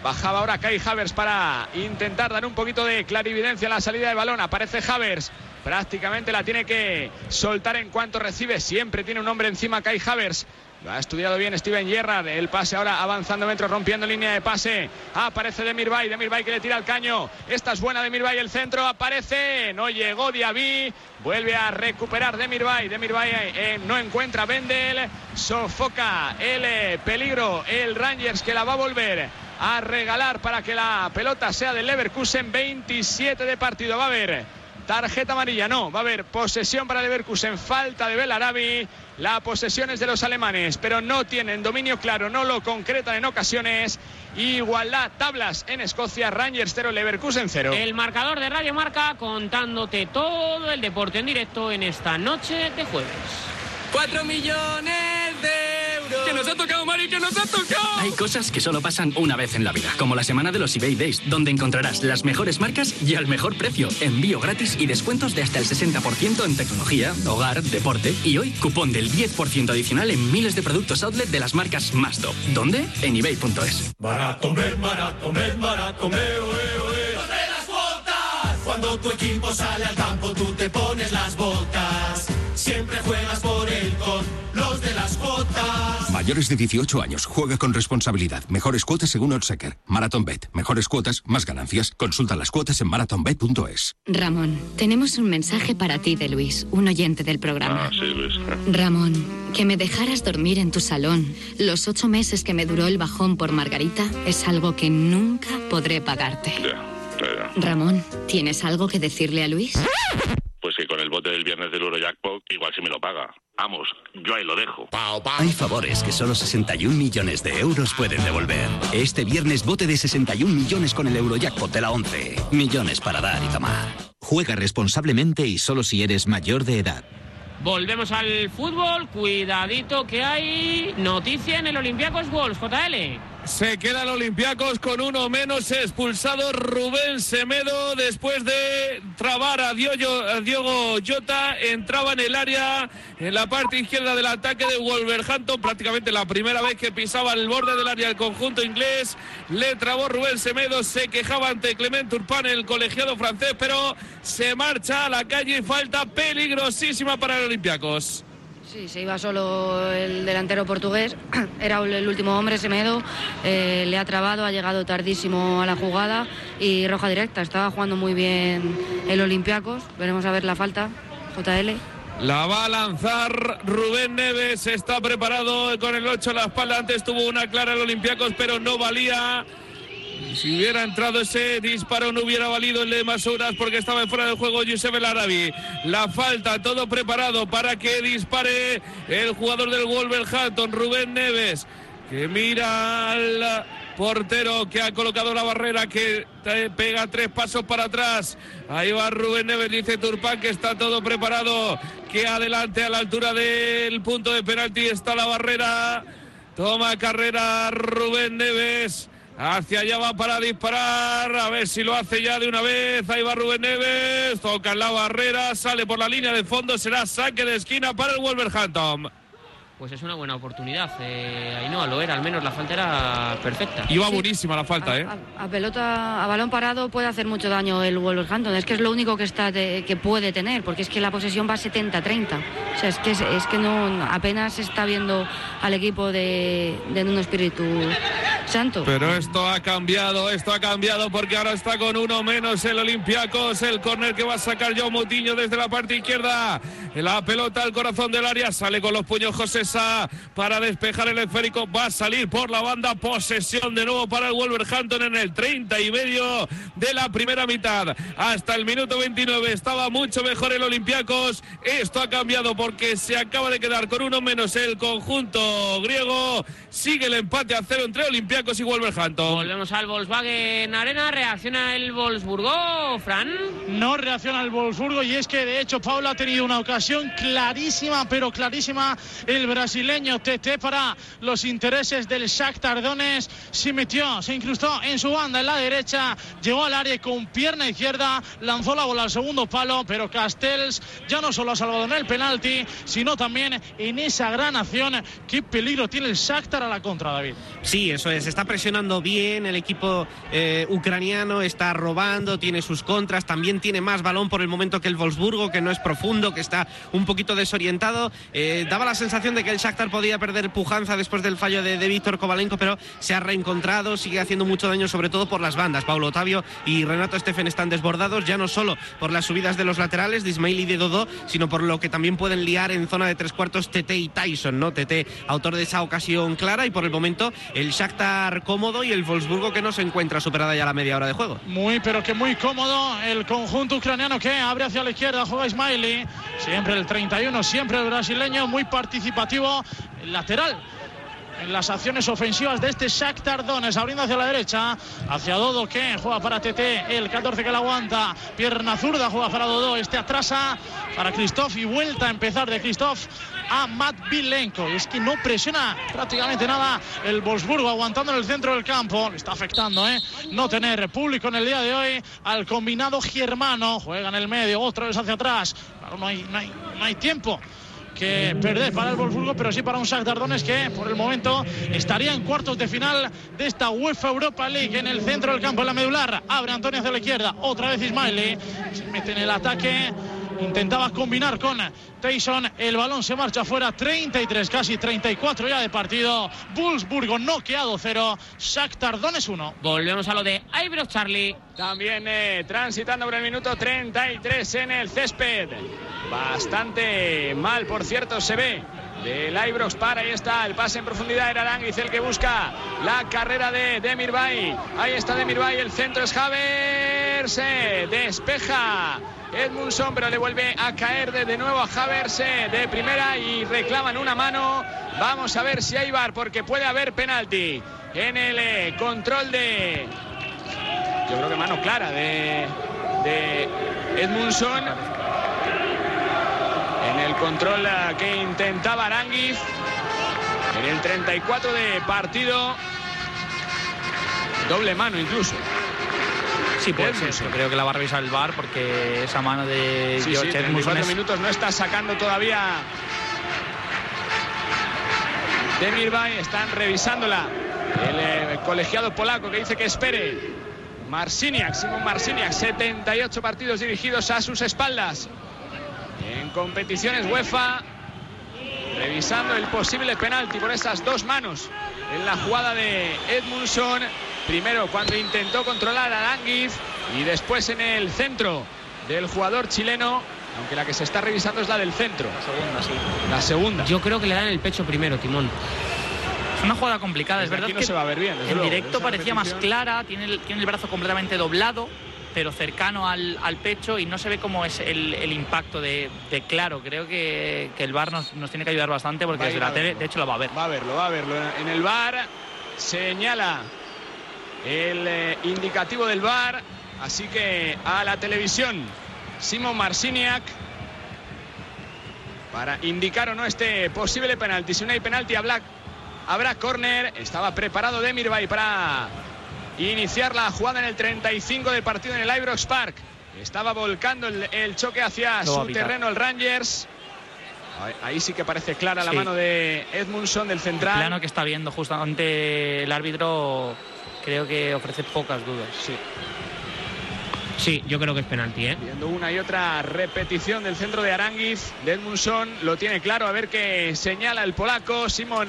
Bajaba ahora Kai Havers para intentar dar un poquito de clarividencia a la salida de balón. Aparece Havers. Prácticamente la tiene que soltar en cuanto recibe. Siempre tiene un hombre encima Kai Havers. Lo ha estudiado bien Steven Gerrard. El pase ahora avanzando metros, rompiendo línea de pase. Aparece Demirbay. Demirbay que le tira el caño. Esta es buena Demirbay. El centro aparece. No llegó Diaby. Vuelve a recuperar Demirbay. Demirbay eh, no encuentra Bendel. Sofoca el eh, peligro. El Rangers que la va a volver a regalar para que la pelota sea del Leverkusen. 27 de partido. Va a haber tarjeta amarilla. No, va a haber posesión para Leverkusen. Falta de Belarabi. La posesión es de los alemanes, pero no tienen dominio claro, no lo concretan en ocasiones. Igualdad, tablas en Escocia, Rangers 0, Leverkusen 0. El marcador de Radio Marca contándote todo el deporte en directo en esta noche de jueves. 4 millones de ¡Que nos ha tocado, Mari! ¡Que nos ha tocado! Hay cosas que solo pasan una vez en la vida, como la semana de los eBay Days, donde encontrarás las mejores marcas y al mejor precio, envío gratis y descuentos de hasta el 60% en tecnología, hogar, deporte y hoy cupón del 10% adicional en miles de productos outlet de las marcas más top. ¿Dónde? En ebay.es. Barato, barato, barato, las botas! Cuando tu equipo sale al campo, tú te pones las botas. Siempre juegas por él con los. Mayores de 18 años, juega con responsabilidad. Mejores cuotas según Oddsecker. Marathon Bet. Mejores cuotas, más ganancias. Consulta las cuotas en marathonbet.es. Ramón, tenemos un mensaje para ti de Luis, un oyente del programa. Ah, sí, Luis. Ramón, que me dejaras dormir en tu salón los ocho meses que me duró el bajón por Margarita es algo que nunca podré pagarte. Ramón, ¿tienes algo que decirle a Luis? Pues que con el bote del viernes del Eurojackpot igual si me lo paga. Vamos, yo ahí lo dejo. Hay favores que solo 61 millones de euros pueden devolver. Este viernes bote de 61 millones con el Eurojackpot de la 11. Millones para dar y tomar. Juega responsablemente y solo si eres mayor de edad. Volvemos al fútbol. Cuidadito que hay noticia en el Olympiacos Wolves, JL. Se queda el Olympiacos con uno menos expulsado Rubén Semedo después de trabar a Diogo Jota. Entraba en el área en la parte izquierda del ataque de Wolverhampton. Prácticamente la primera vez que pisaba el borde del área el conjunto inglés. Le trabó Rubén Semedo. Se quejaba ante Clement Turpin, el colegiado francés, pero se marcha a la calle y falta peligrosísima para el Olympiacos. Sí, se iba solo el delantero portugués, era el último hombre, Semedo, eh, le ha trabado, ha llegado tardísimo a la jugada y roja directa, estaba jugando muy bien el Olympiacos, veremos a ver la falta, JL. La va a lanzar Rubén Neves, está preparado con el 8 a la espalda, antes tuvo una clara el Olympiacos, pero no valía. Si hubiera entrado ese disparo no hubiera valido el de Masuras porque estaba fuera del juego Yusef El. La falta, todo preparado para que dispare el jugador del Wolverhampton, Rubén Neves, que mira al portero que ha colocado la barrera, que pega tres pasos para atrás. Ahí va Rubén Neves, dice Turpán que está todo preparado, que adelante a la altura del punto de penalti está la barrera. Toma carrera Rubén Neves. Hacia allá va para disparar. A ver si lo hace ya de una vez. Ahí va Rubén Neves. Toca en la barrera. Sale por la línea de fondo. Será saque de esquina para el Wolverhampton. Pues es una buena oportunidad. Eh, ahí no, lo era, al menos la falta era perfecta. Iba buenísima la falta, ¿eh? A, pelota, a balón parado puede hacer mucho daño el Wolverhampton. Es que es lo único que está que puede tener, porque es que la posesión va 70-30. O sea, es que, es, que no apenas está viendo al equipo de, de un espíritu santo. Pero esto ha cambiado, esto ha cambiado porque ahora está con uno menos el Olympiacos. El córner que va a sacar Joe Mutiño desde la parte izquierda. La pelota al corazón del área. Sale con los puños José para despejar el esférico. Va a salir por la banda. Posesión de nuevo para el Wolverhampton en el 30 y medio de la primera mitad. Hasta el minuto 29 estaba mucho mejor el Olympiacos. Esto ha cambiado porque se acaba de quedar con uno menos el conjunto griego. Sigue el empate a cero entre Olympiacos y Wolverhampton. Volvemos al Volkswagen Arena. ¿Reacciona el Wolfsburgo, Fran? No reacciona el Wolfsburgo y es que de hecho Paula ha tenido una ocasión clarísima, pero clarísima el brasileño TT para los intereses del Shakhtar Donetsk. Se metió, se incrustó en su banda en la derecha, llegó al área con pierna izquierda, lanzó la bola al segundo palo, pero Castells ya no solo ha salvado en el penalti, sino también en esa gran acción. Qué peligro tiene el Shakhtar a la contra, David. Sí, eso es. Está presionando bien el equipo eh, ucraniano, está robando, tiene sus contras, también tiene más balón por el momento que el Wolfsburgo, que no es profundo, que está un poquito desorientado. Eh, daba la sensación de que el Shakhtar podía perder pujanza después del fallo de, Víctor Kovalenko, pero se ha reencontrado, sigue haciendo mucho daño, sobre todo por las bandas. Paulo Otavio y Renato Steffen están desbordados, ya no solo por las subidas de los laterales, de Ismail y de Dodó, sino por lo que también pueden liar en zona de tres cuartos TT y Tyson, ¿no? TT, autor de esa ocasión clara, y por el momento el Shakhtar cómodo y el Wolfsburgo que no se encuentra superada ya la media hora de juego. Muy, pero que muy cómodo el conjunto ucraniano que abre hacia la izquierda, juega Ismaili, siempre el 31, siempre el brasileño, muy participativo lateral en las acciones ofensivas de este Shakhtar Donetsk, abriendo hacia la derecha, hacia Dodo que juega para TT, el 14 que la aguanta, pierna zurda juega para Dodo, este atrasa para Christoph y vuelta a empezar de Christoph a Matt Vilenko. Es que no presiona prácticamente nada el Wolfsburgo aguantando en el centro del campo. Le está afectando, ¿eh? No tener público en el día de hoy al combinado germano. Juega en el medio, otra vez hacia atrás. Claro, no hay, no hay, no hay tiempo que perder para el Wolfsburgo, pero sí para un Shakhtar Donetsk que por el momento estaría en cuartos de final de esta UEFA Europa League en el centro del campo, en la medular. Abre Antonio hacia la izquierda, otra vez Ismaili, se mete en el ataque. Intentaba combinar con Tyson. El balón se marcha fuera. 33, casi 34 ya de partido. Wolfsburgo noqueado 0. Shakhtar Donetsk 1. Volvemos a lo de Ibrox Charlie. También eh, transitando por el minuto 33 en el césped. Bastante mal, por cierto, se ve del Ibrox para. Ahí está el pase en profundidad. Era Aranguiz el que busca la carrera de Demirbay. Ahí está Demirbay. El centro es Javier. Se despeja Edmundson, pero le vuelve a caer de, de nuevo a Havers eh, de primera y reclaman una mano. Vamos a ver si hay bar, porque puede haber penalti en el eh, control de. Yo creo que mano clara de, de Edmundson. En el control eh, que intentaba Aranguiz. En el 34 de partido. Doble mano incluso. Sí, puede ser. Yo creo que la va a revisar el VAR porque esa mano de Sí, George Edmundson 34 es- minutos no está sacando todavía. Demirbay, están revisándola. El eh, colegiado polaco que dice que espere. Marciniak, Simon Marciniak 78 partidos dirigidos a sus espaldas. En competiciones UEFA revisando el posible penalti por esas dos manos en la jugada de Edmundson primero cuando intentó controlar a Aranguiz y después en el centro del jugador chileno aunque la que se está revisando es la del centro la segunda sí la segunda Yo creo que le dan el pecho primero, Timón. Es una jugada complicada, es verdad aquí no que se va a ver bien, en luego, directo parecía más clara, tiene el, tiene el brazo completamente doblado, pero cercano al, al pecho y no se ve cómo es el, el impacto de, de claro. Creo que, que el VAR nos, nos tiene que ayudar bastante porque desde la tele, de hecho, lo va a ver. Va a verlo, va a verlo. En el bar señala el eh, indicativo del bar. Así que a la televisión, Simon Marciniak. Para indicar o no este posible penalti. Si no hay penalti, habrá, habrá córner. Estaba preparado Demirbay para iniciar la jugada en el 35 del partido en el Ibrox Park. Estaba volcando el, el choque hacia su terreno el Rangers. Ahí, sí que parece clara la mano de Edmundson del El central. plano que está viendo justamente el árbitro creo que ofrece pocas dudas. Sí. Sí, yo creo que es penalti, ¿eh? Viendo una y otra repetición del centro de Aranguiz, de Edmundson lo tiene claro, a ver qué señala el polaco. Simon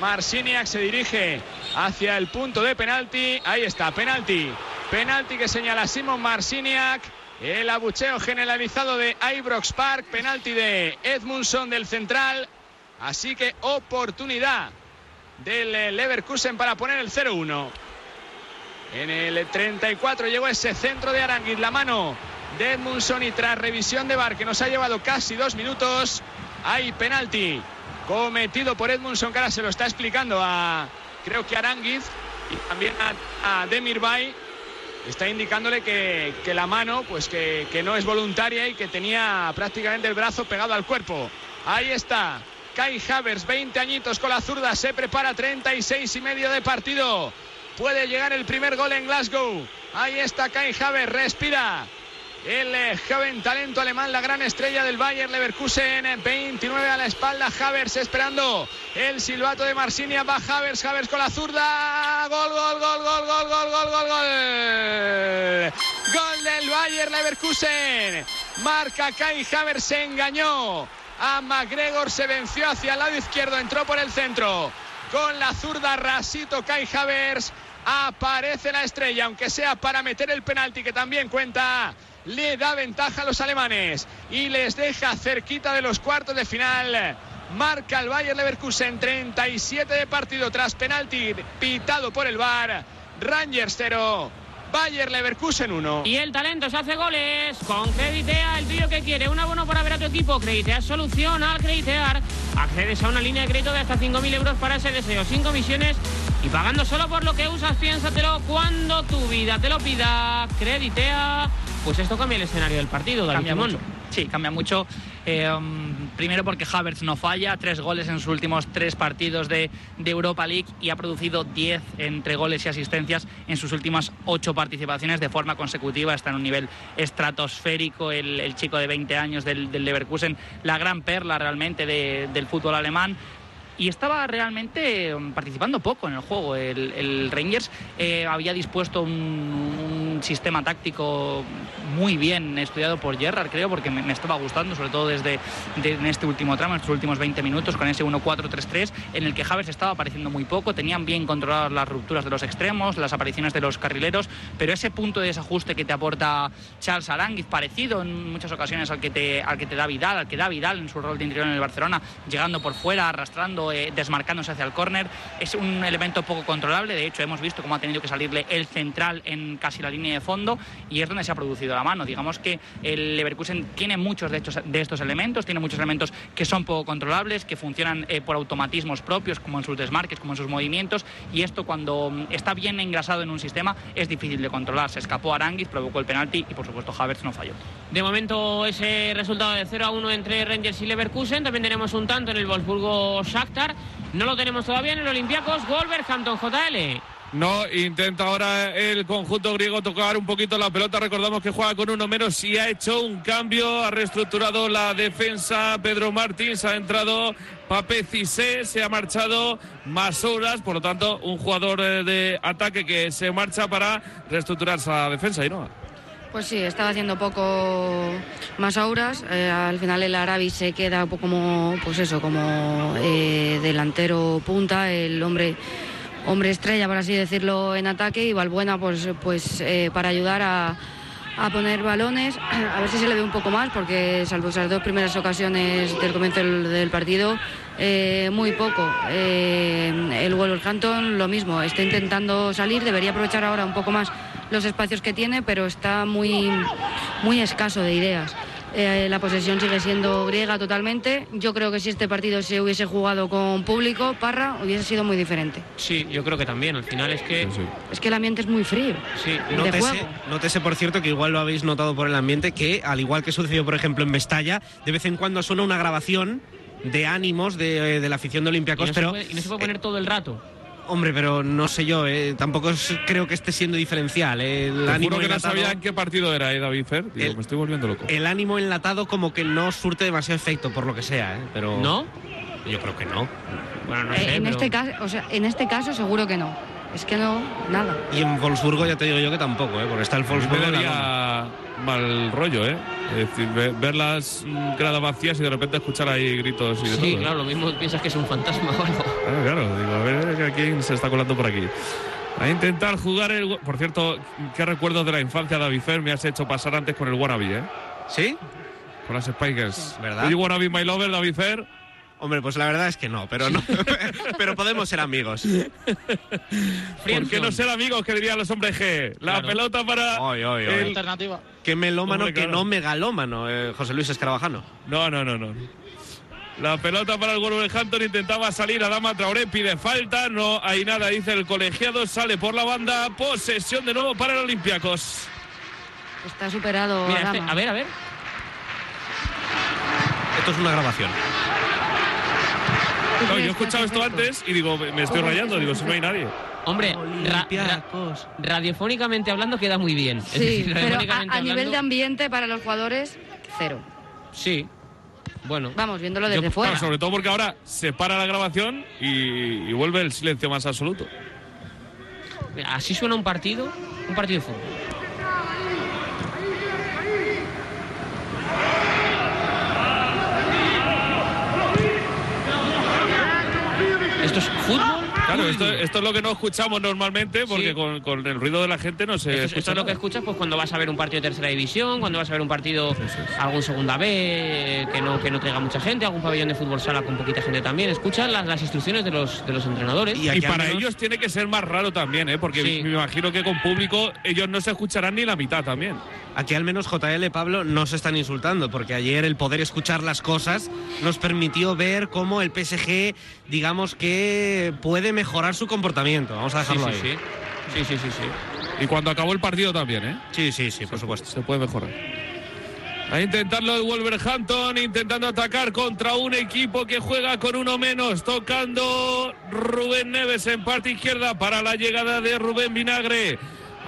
Marciniak se dirige hacia el punto de penalti. Ahí está, penalti. Penalti que señala Simon Marciniak. El abucheo generalizado de Ibrox Park. Penalti de Edmundson del central. Así que oportunidad del Leverkusen para poner el 0-1. En el 34 llegó ese centro de Aranguiz, la mano de Edmundson y tras revisión de VAR que nos ha llevado casi dos minutos, hay penalti cometido por Edmundson que ahora se lo está explicando a creo que Aranguiz y también a, a. Está indicándole que, la mano pues que, que no es voluntaria y que tenía prácticamente el brazo pegado al cuerpo. Ahí está. Kai Havers, 20 añitos con la zurda, se prepara 36 y medio de partido. Puede llegar el primer gol en Glasgow. Ahí está Kai Havertz, respira. El eh, joven talento alemán, la gran estrella del Bayern Leverkusen, 29 a la espalda, Havers esperando. El silbato de Marsinia, va Havers, Havers con la zurda, gol, gol, gol, gol, gol, gol, gol, gol, gol, gol del Bayern Leverkusen, marca Kai Havers, se engañó. A McGregor, se venció hacia el lado izquierdo, entró por el centro, con la zurda rasito Kai Havers, aparece la estrella, aunque sea para meter el penalti que también cuenta le da ventaja a los alemanes y les deja cerquita de los cuartos de final. Marca el Bayern Leverkusen 37 de partido tras penalti pitado por el VAR. Rangers 0, Bayern Leverkusen 1. Y el talento se hace goles con Creditea, el tuyo que quiere. Un abono para ver a tu equipo. Creditea solución al creditear. Accedes a una línea de crédito de hasta 5.000 euros para ese deseo, sin comisiones y pagando solo por lo que usas. Piénsatelo cuando tu vida te lo pida. Creditea. Pues esto cambia el escenario del partido, David Cambia Simón. mucho. Sí, cambia mucho. Um, primero porque Havertz no falla, tres goles en sus últimos tres partidos de, Europa League y ha producido 10 entre goles y asistencias en sus últimas ocho participaciones de forma consecutiva. Está en un nivel estratosférico el, chico de 20 años del, Leverkusen, la gran perla realmente de- del fútbol alemán y estaba realmente um, participando poco en el juego. El, Rangers eh, había dispuesto un, sistema táctico muy bien estudiado por Gerrard, creo, porque me, estaba gustando, sobre todo desde de- en este último tramo, en estos últimos 20 minutos, con ese 1-4-3-3, en el que Havertz estaba apareciendo muy poco, tenían bien controladas las rupturas de los extremos, las apariciones de los carrileros, pero ese punto de desajuste que te aporta Charles Aranguiz, parecido en muchas ocasiones al que te, al que te da Vidal, al que da Vidal en su rol de interior en el Barcelona, llegando por fuera, arrastrando eh, desmarcándose hacia el córner. Es un elemento poco controlable, de hecho hemos visto cómo ha tenido que salirle el central en casi la línea de fondo y es donde se ha producido la mano. Digamos que el Leverkusen tiene muchos de estos, de estos elementos, tiene muchos elementos que son poco controlables, que funcionan eh, por automatismos propios, como en sus desmarques, como en sus movimientos, y esto cuando mm, está bien engrasado en un sistema es difícil de controlar. Se escapó Aranguis, provocó el penalti y por supuesto Havertz no falló. De momento ese resultado de 0 a 1 entre Rangers y Leverkusen. También tenemos un tanto en el Wolfsburgo Shakhtar. No lo tenemos todavía en el Olympiacos. Wolverhampton JL. No, intenta ahora el conjunto griego tocar un poquito la pelota. Recordamos que juega con uno menos y ha hecho un cambio, ha reestructurado la defensa. Pedro Martins ha entrado Pape Cissé, se ha marchado más horas, por lo tanto, un jugador eh, de ataque que se marcha para reestructurar esa defensa. ¿y no? Pues sí, estaba haciendo poco más horas. Eh, al final el Arabi se queda un poco como, pues eso, como eh, delantero punta, el hombre hombre estrella, por así decirlo, en ataque y Valbuena pues, pues eh, para ayudar a, a, poner balones, a ver si se le ve un poco más, porque salvo esas dos primeras ocasiones del comienzo del, partido, eh, muy poco. Eh, el Wolverhampton lo mismo, está intentando salir, debería aprovechar ahora un poco más los espacios que tiene, pero está muy, muy escaso de ideas. Eh, la posesión sigue siendo griega totalmente. Yo creo que si este partido se hubiese jugado con público, Parra, hubiese sido muy diferente. Sí, yo creo que también. Al final es que. Es que el ambiente es muy frío. Sí, Nótese, juego. nótese, por cierto, que igual lo habéis notado por el ambiente, que al igual que sucedió, por ejemplo, en Mestalla, de vez en cuando suena una grabación de ánimos de, de la afición de Y Olympiacos, no, se pero puede, y no se puede poner todo el rato. Hombre, pero no sé yo, eh, tampoco es- creo que esté siendo diferencial. eh, El Te ánimo juro que no enlatado- sabía en qué partido era, ¿eh, David Fer? Digo, El- me estoy volviendo loco. el ánimo enlatado como que no surte demasiado efecto, por lo que sea, ¿eh? Pero ¿No? Yo creo que no. Bueno, no Eh, sé. en, pero- este caso, o sea, en este caso seguro que no. Es que no, nada. Y en Wolfsburgo ya te digo yo que tampoco, ¿eh? Porque está el Wolfsburgo daría mal rollo, ¿eh? Es decir, ve- ver las mm, gradas vacías y de repente escuchar ahí gritos y de Sí, todo. ¿eh? claro, lo mismo piensas que es un fantasma o algo. Ah, claro, digo, a ver a quién se está colando por aquí. A intentar jugar el. Por cierto, qué recuerdos de la infancia, David Fer, me has hecho pasar antes con el Wannabe, ¿eh? ¿Sí? Con las Spikers. ¿Verdad? ¿Do you wanna be my lover, David Fer? Hombre, pues la verdad es que no, pero no. pero podemos ser amigos. ¿Por qué no ser amigos, que dirían los hombres G? La Claro. pelota para. Ay, ay, ay. el- Alternativa. Qué melómano, Hombre, que claro. no megalómano, eh, José Luis Escarabajano. No, no, no, no. La pelota para el Wolverhampton intentaba salir a Dama Traoré, pide falta, no hay nada, dice el colegiado, sale por la banda, posesión de nuevo para el Olympiacos. Está superado. Mira, este- a ver, a ver. Esto es una grabación. ¿Tú No, crees yo he escuchado esto antes y digo, me estoy rayando, digo, si no hay nadie. Hombre, ra- ra- radiofónicamente hablando queda muy bien. Sí, decir, pero a, nivel de ambiente para los jugadores, cero. Sí. Bueno. Vamos, viéndolo desde Yo- fuera. claro, sobre todo porque ahora se para la grabación y, y vuelve el silencio más absoluto. Así suena un partido, un partido de fútbol. ¿Esto es fútbol? Claro, esto, esto es lo que no escuchamos normalmente porque Sí. con, con el ruido de la gente no se Esto, es- escucha esto es lo que escuchas pues cuando vas a ver un partido de tercera división, cuando vas a ver un partido algún segunda B eh, que no que no traiga mucha gente, algún pabellón de fútbol sala con poquita gente también. Escuchas las, las instrucciones de los de los entrenadores. Y para ellos tiene que ser más raro también, ¿eh? porque Sí. me imagino que con público ellos no se escucharán ni la mitad también. Aquí al menos JL Pablo no se están insultando, porque ayer el poder escuchar las cosas nos permitió ver cómo el PSG, digamos que puede mejorar su comportamiento. Vamos a dejarlo Sí, ahí. sí, Sí, sí, sí, sí. Y cuando acabó el partido también, ¿eh? Sí, sí, sí, por supuesto. Se puede mejorar. A intentarlo el Wolverhampton, intentando atacar contra un equipo que juega con uno menos, tocando Rubén Neves en parte izquierda para la llegada de Rubén Vinagre.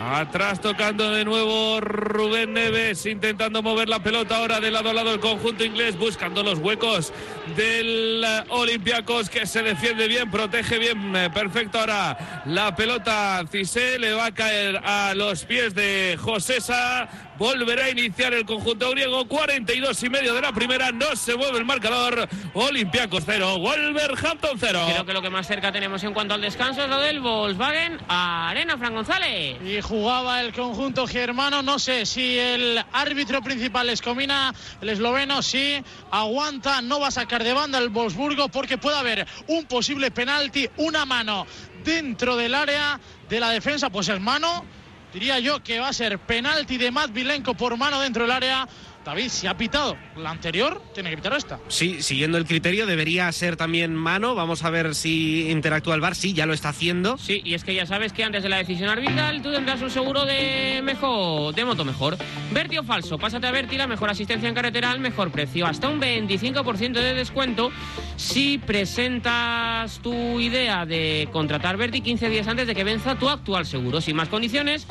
Atrás tocando de nuevo Rubén Neves, intentando mover la pelota ahora de lado a lado el conjunto inglés, buscando los huecos del eh, Olympiacos que se defiende bien, protege bien, eh, perfecto ahora la pelota. Cissé le va a caer a los pies de Josesa, volverá a iniciar el conjunto griego. 42 y medio de la primera, no se mueve el marcador. Olympiacos 0, Wolverhampton 0. Creo que lo que más cerca tenemos en cuanto al descanso es lo del Volkswagen Arena, Fran González. Y jugaba el conjunto germano, no sé si el árbitro principal es Comina, el esloveno, sí, aguanta, no va a sacar de banda el Wolfsburgo porque puede haber un posible penalti, una mano dentro del área de la defensa, pues es mano. Diría yo que va a ser penalti de Matt Vilenko por mano dentro del área. David, si ha pitado la anterior, tiene que pitar esta. Sí, siguiendo el criterio, debería ser también mano. Vamos a ver si interactúa el VAR. Sí, ya lo está haciendo. Sí, y es que ya sabes que antes de la decisión arbitral tú tendrás un seguro de mejor, de moto mejor. Verti o falso, pásate a Verti, la mejor asistencia en carretera al mejor precio. Hasta un 25% de descuento si presentas tu idea de contratar Verti 15 días antes de que venza tu actual seguro. Sin más condiciones,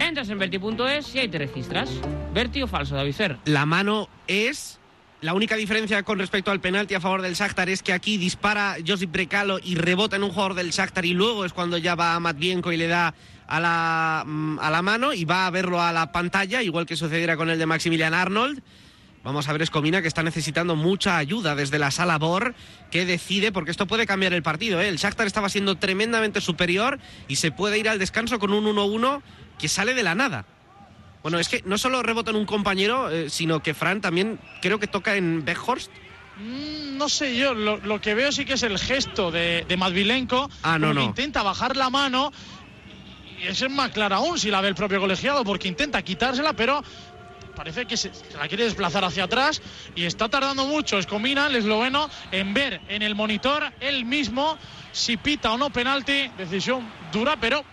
Entras en verti.es y ahí te registras. ¿Verti o falso, David Fer? La mano es. La única diferencia con respecto al penalti a favor del Shakhtar es que aquí dispara Josip Brecalo y rebota en un jugador del Shakhtar y luego es cuando ya va a Matvienko y le da a la, mm, a la mano y va a verlo a la pantalla, igual que sucediera con el de Maximilian Arnold. Vamos a ver Escomina que está necesitando mucha ayuda desde la sala Bor que decide porque esto puede cambiar el partido. ¿eh? El Shakhtar estaba siendo tremendamente superior y se puede ir al descanso con un 1-1 que sale de la nada. Bueno, es que no solo rebota en un compañero, eh, sino que Fran también creo que toca en Beckhorst. Mm, no sé yo, lo, que veo sí que es el gesto de, de Matvilenko. Ah, no, no. Intenta bajar la mano y es más claro aún si la ve el propio colegiado porque intenta quitársela, pero parece que se, la quiere desplazar hacia atrás y está tardando mucho Escomina, el esloveno, en ver en el monitor él mismo si pita o no penalti. Decisión dura, pero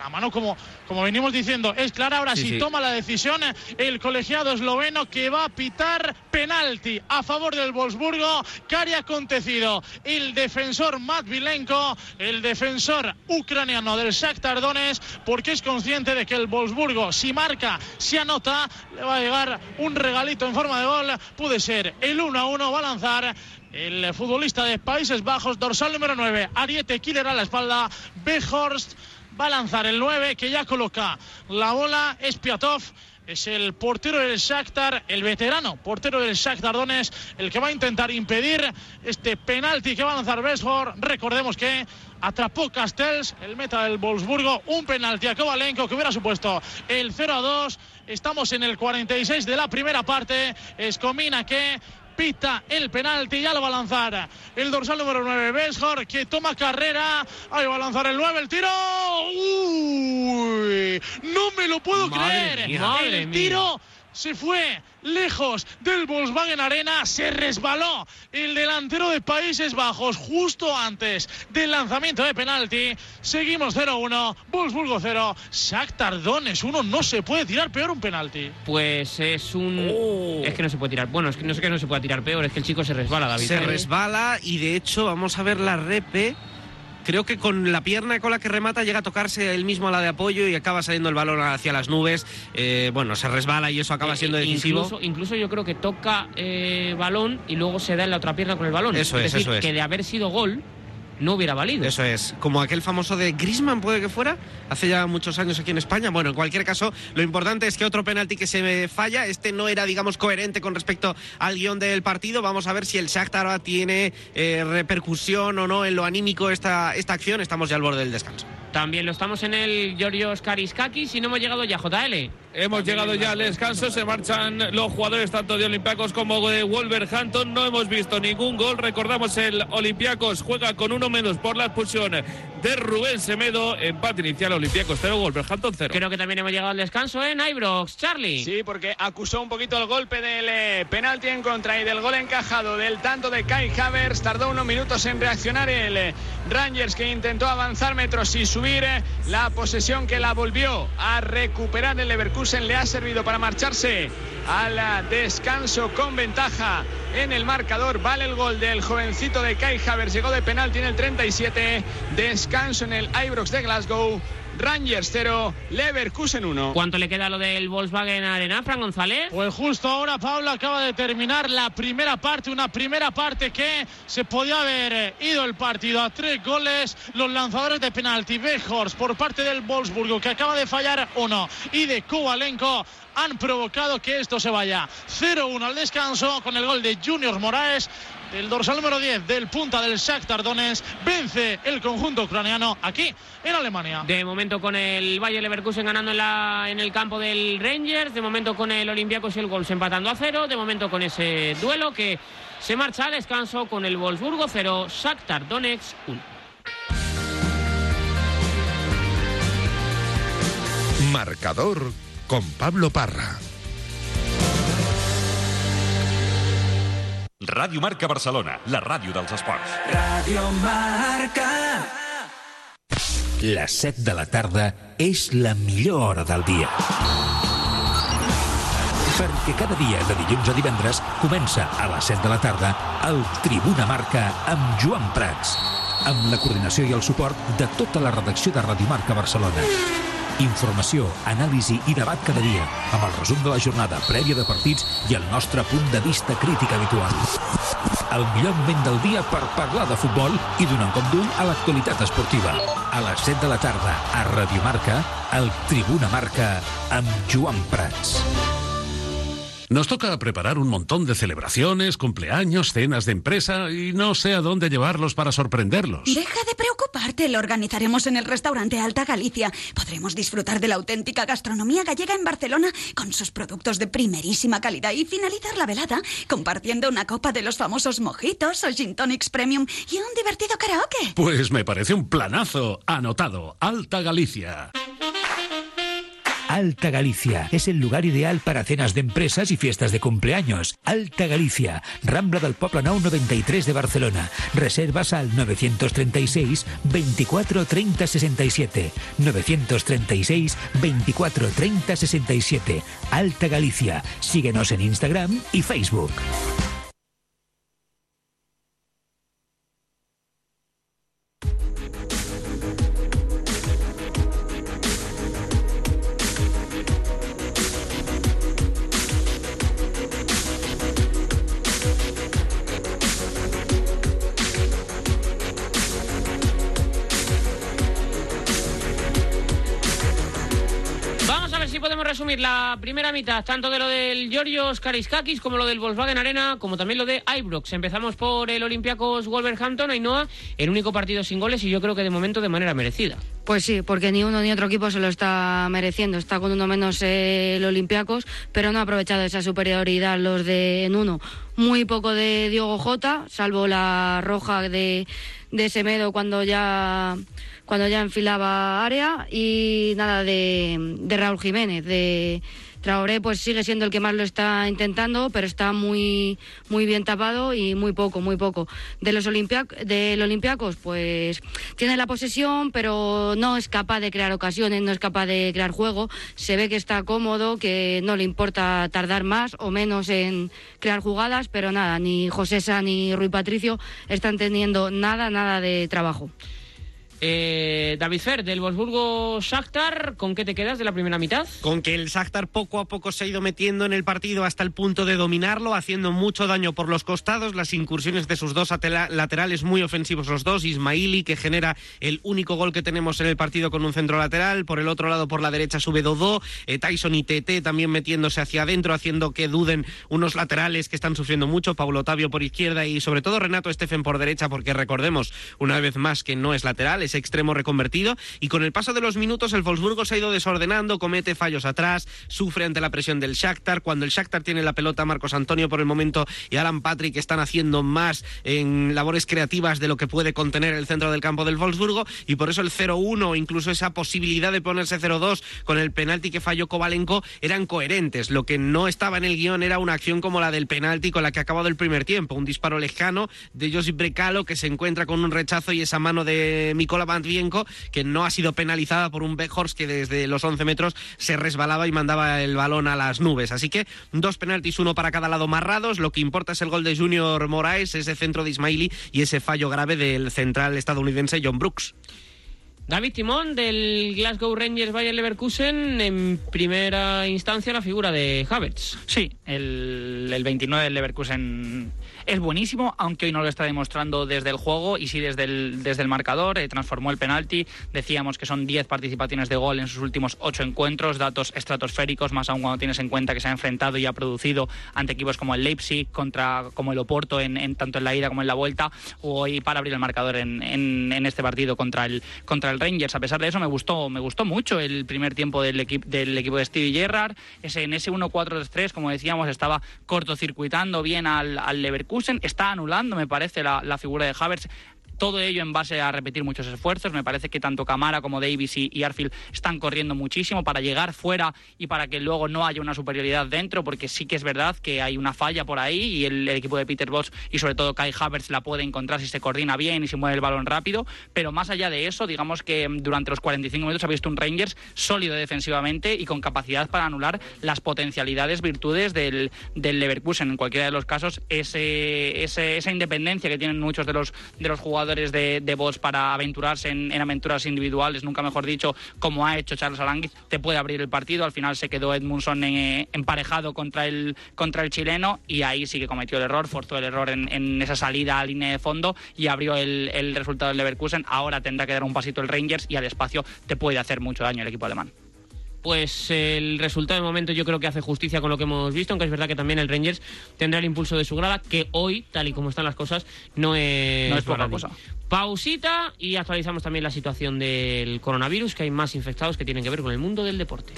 la mano como, como venimos diciendo es clara. Ahora sí, toma la decisión el colegiado esloveno que va a pitar penalti a favor del Wolfsburgo. ¿Qué ha acontecido? El defensor Matvilenko, el defensor ucraniano del Shakhtar Donetsk, porque es consciente de que el Wolfsburgo, si marca, si anota, le va a llegar un regalito en forma de gol. Puede ser el 1 a 1, va a lanzar el futbolista de Países Bajos, dorsal número 9, Ariete Killer a la espalda, Behorst va a lanzar el 9 que ya coloca la bola. Espiatov es el portero del Shakhtar, el veterano portero del Shakhtar Donetsk, el que va a intentar impedir este penalti que va a lanzar Besford. Recordemos que atrapó Castells, el meta del Wolfsburgo, un penalti a Kovalenko que hubiera supuesto el 0 a 2. Estamos en el 46 de la primera parte. Escomina que pita el penalti, ya lo va a lanzar el dorsal número 9, Beshor, que toma carrera, ahí va a lanzar el 9, el tiro, Uy, no me lo puedo creer, el tiro se fue lejos del Volkswagen Arena, se resbaló el delantero de Países Bajos justo antes del lanzamiento de penalti. Seguimos 0-1, Wolfsburgo 0, Shakhtar Donetsk 1, no se puede tirar peor un penalti. Pues es un oh. es que no se puede tirar. Bueno, es que no sé que no se puede tirar peor, es que el chico se resbala, David. Se resbala y de hecho vamos a ver la repe creo que con la pierna con la que remata llega a tocarse él mismo a la de apoyo y acaba saliendo el balón hacia las nubes. Eh, bueno, se resbala y eso acaba eh, siendo decisivo. Incluso, incluso yo creo que toca eh, balón y luego se da en la otra pierna con el balón. Eso es, eso es. Que de haber sido gol, no hubiera valido. Eso es, como aquel famoso de Grisman puede que fuera, hace ya muchos años aquí en España. Bueno, en cualquier caso, lo importante es que otro penalti que se falla, este no era, digamos, coherente con respecto al guion del partido. Vamos a ver si el Shakhtar tiene eh, repercusión o no en lo anímico esta, esta acción. Estamos ya al borde del descanso. También lo estamos en el Georgios Kariskakis y no hemos llegado ya, JL. Hemos llegado ya al descanso, se marchan los jugadores tanto de Olympiacos como de Wolverhampton. No hemos visto ningún gol. Recordamos el Olympiacos juega con uno menos por la expulsión de Rubén Semedo. Empate inicial Olympiacos 0, Wolverhampton 0. Creo que también hemos llegado al descanso en ¿eh? Ibrox, Charlie. Sí, porque acusó un poquito el golpe del eh, penalti en contra y del gol encajado del tanto de Kai Havers. Tardó unos minutos en reaccionar el eh, Rangers que intentó avanzar metros y subir. la posesión que la volvió a recuperar el Leverkusen le ha servido para marcharse al descanso con ventaja en el marcador. Vale el gol del jovencito de Kai Havertz. Llegó de penalti en el 37. Descanso en el Ibrox de Glasgow. Rangers 0, Leverkusen 1. ¿Cuánto le queda lo del Volkswagen Arena, Fran González? Pues justo ahora Pablo acaba de terminar la primera parte, una primera parte que se podía haber ido el partido a tres goles. Los lanzadores de penalti, Bejors por parte del Wolfsburgo que acaba de fallar uno y de Kovalenko han provocado que esto se vaya 0-1 al descanso con el gol de Junior Moraes el dorsal número 10 del punta del Shakhtar Donetsk vence el conjunto ucraniano aquí en Alemania. De momento con el Bayer Leverkusen ganando en, la, en el campo del Rangers, de momento con el Olympiacos y el Golf empatando a cero, de momento con ese duelo que se marcha a descanso con el Wolfsburgo 0, Shakhtar Donetsk 1. Marcador con Pablo Parra. Ràdio Marca Barcelona, la ràdio dels esports. Ràdio Marca. Les 7 de la tarda és la millor hora del dia. Perquè cada dia, de dilluns a divendres, comença a les 7 de la tarda el Tribuna Marca amb Joan Prats, amb la coordinació i el suport de tota la redacció de Ràdio Marca Barcelona. Informació, anàlisi i debat cada dia, amb el resum de la jornada prèvia de partits i el nostre punt de vista crític habitual. El millor moment del dia per parlar de futbol i donar un cop d'ull a l'actualitat esportiva. A les 7 de la tarda, a Radio Marca, el Tribuna Marca, amb Joan Prats. Nos toca preparar un montón de celebraciones, cumpleaños, cenas de empresa y no sé a dónde llevarlos para sorprenderlos. Deja de preocuparte, lo organizaremos en el restaurante Alta Galicia. Podremos disfrutar de la auténtica gastronomía gallega en Barcelona con sus productos de primerísima calidad y finalizar la velada compartiendo una copa de los famosos mojitos o gin tonics premium y un divertido karaoke. Pues me parece un planazo. Anotado. Alta Galicia. Alta Galicia es el lugar ideal para cenas de empresas y fiestas de cumpleaños. Alta Galicia, Rambla del Poble Nou 93 de Barcelona. Reservas al 936 24 30 67. 936 24 30 67. Alta Galicia. Síguenos en Instagram y Facebook. Resumir la primera mitad, tanto de lo del Georgios Kariskakis como lo del Volkswagen Arena, como también lo de Ibrox. Empezamos por el Olympiacos Wolverhampton, Ainhoa, el único partido sin goles y yo creo que de momento de manera merecida. Pues sí, porque ni uno ni otro equipo se lo está mereciendo. Está con uno menos el Olympiacos, pero no ha aprovechado esa superioridad los de en uno. Muy poco de Diogo Jota, salvo la roja de, de Semedo cuando ya cuando ya enfilaba área y nada de, de Raúl Jiménez, de Traoré pues sigue siendo el que más lo está intentando, pero está muy muy bien tapado y muy poco, muy poco. De los del Olympiacos pues tiene la posesión, pero no es capaz de crear ocasiones, no es capaz de crear juego. Se ve que está cómodo, que no le importa tardar más o menos en crear jugadas, pero nada, ni José ni Rui Patricio están teniendo nada, nada de trabajo. Eh, David Fer, del Wolfsburgo Shakhtar, ¿con qué te quedas de la primera mitad? Con que el Shakhtar poco a poco se ha ido metiendo en el partido hasta el punto de dominarlo, haciendo mucho daño por los costados, las incursiones de sus dos laterales muy ofensivos los dos, Ismaili que genera el único gol que tenemos en el partido con un centro lateral, por el otro lado por la derecha sube Dodó, eh, Tyson y Tete también metiéndose hacia adentro, haciendo que duden unos laterales que están sufriendo mucho, Paulo Otavio por izquierda y sobre todo Renato Estefen por derecha, porque recordemos una vez más que no es lateral, extremo reconvertido. Y con el paso de los minutos el Wolfsburgo se ha ido desordenando, comete fallos atrás, sufre ante la presión del Shakhtar, cuando el Shakhtar tiene la pelota Marcos Antonio por el momento y Alan Patrick están haciendo más en labores creativas de lo que puede contener el centro del campo del Wolfsburgo. Y por eso el 0-1 incluso esa posibilidad de ponerse 0-2 con el penalti que falló Kovalenko eran coherentes, lo que no estaba en el guion era una acción como la del penalti con la que ha acabado el primer tiempo, un disparo lejano de Josip Brecalo que se encuentra con un rechazo y esa mano de Mikola Matvienko que no ha sido penalizada por un Beckhorst que desde los 11 metros se resbalaba y mandaba el balón a las nubes. Así que dos penaltis, uno para cada lado marrados. Lo que importa es el gol de Junior Moraes, ese centro de Ismaili y ese fallo grave del central estadounidense John Brooks. David Timón del Glasgow Rangers Bayern Leverkusen en primera instancia la figura de Havertz. Sí, el, el 29 del Leverkusen es buenísimo, aunque hoy no lo está demostrando desde el juego y sí desde el, desde el marcador. Eh, transformó el penalti. Decíamos que son 10 participaciones de gol en sus últimos 8 encuentros, datos estratosféricos, más aún cuando tienes en cuenta que se ha enfrentado y ha producido ante equipos como el Leipzig, contra como el Oporto, en, tanto en la ida como en la vuelta, o hoy para abrir el marcador en, en, este partido contra el, contra el Rangers. A pesar de eso, me gustó, me gustó mucho el primer tiempo del, equipo del equipo de Stevie Gerrard. Ese, en ese 1-4-3, como decíamos, estaba cortocircuitando bien al, al Leverkusen. Está anulando, me parece, la, la figura de Havertz todo ello en base a repetir muchos esfuerzos. Me parece que tanto Camara como Davis y, Arfield están corriendo muchísimo para llegar fuera y para que luego no haya una superioridad dentro, porque sí que es verdad que hay una falla por ahí y el, equipo de Peter Bosch y sobre todo Kai Havertz la puede encontrar si se coordina bien y se mueve el balón rápido. Pero más allá de eso, digamos que durante los 45 minutos ha visto un Rangers sólido defensivamente y con capacidad para anular las potencialidades, virtudes del, del Leverkusen. En cualquiera de los casos, ese, esa independencia que tienen muchos de los, de los jugadores de, de para aventurarse en, aventuras individuales, nunca mejor dicho, como ha hecho Charles Aranguiz, te puede abrir el partido. Al final se quedó Edmundson eh, emparejado contra el, contra el chileno y ahí sí que cometió el error, forzó el error en, esa salida a línea de fondo y abrió el, el resultado del Leverkusen. Ahora tendrá que dar un pasito el Rangers y al espacio te puede hacer mucho daño el equipo alemán pues el resultado de momento yo creo que hace justicia con lo que hemos visto, aunque es verdad que también el Rangers tendrá el impulso de su grada, que hoy, tal y como están las cosas, no es, no es poca cosa. Pausita y actualizamos también la situación del coronavirus, que hay más infectados que tienen que ver con el mundo del deporte.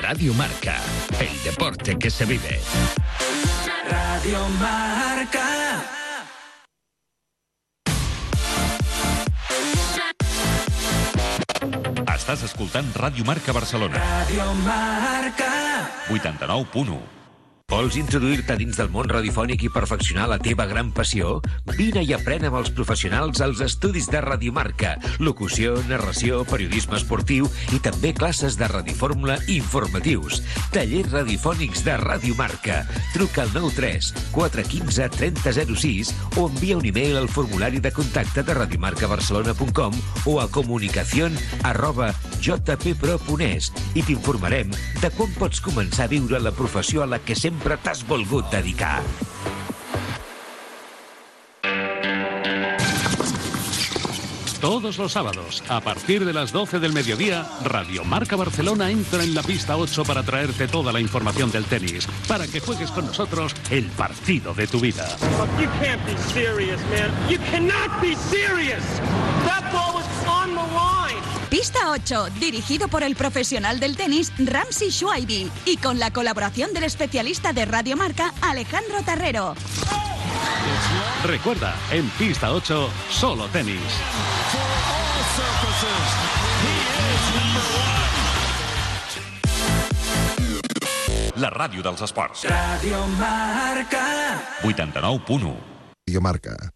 Radio Marca, el deporte que se vive. Radio Marca. Estàs escoltant Ràdio Marca Barcelona. Ràdio Marca. 89.1. Vols introduir-te dins del món radiofònic i perfeccionar la teva gran passió? Vine i aprèn amb els professionals als estudis de Radiomarca. Locució, narració, periodisme esportiu i també classes de radiofórmula i informatius. Tallers radiofònics de Radiomarca. Truca al 93 415 3006 o envia un e-mail al formulari de contacte de radiomarcabarcelona.com o a comunicación arroba jppro.es i t'informarem de com pots començar a viure la professió a la que sempre sempre t'has volgut dedicar. Todos los sábados, a partir de las 12 del mediodía, Radio Marca Barcelona entra en la pista 8 para traerte toda la información del tenis, para que juegues con nosotros el partido de tu vida. You can't be serious, Pista 8, dirigido por el profesional del tenis Ramsey Schwaibi y con la colaboración del especialista de Radio Marca Alejandro Tarrero. Recuerda, en Pista 8, solo tenis. La ràdio dels esports. Radio Marca. 89.1. Radio Marca.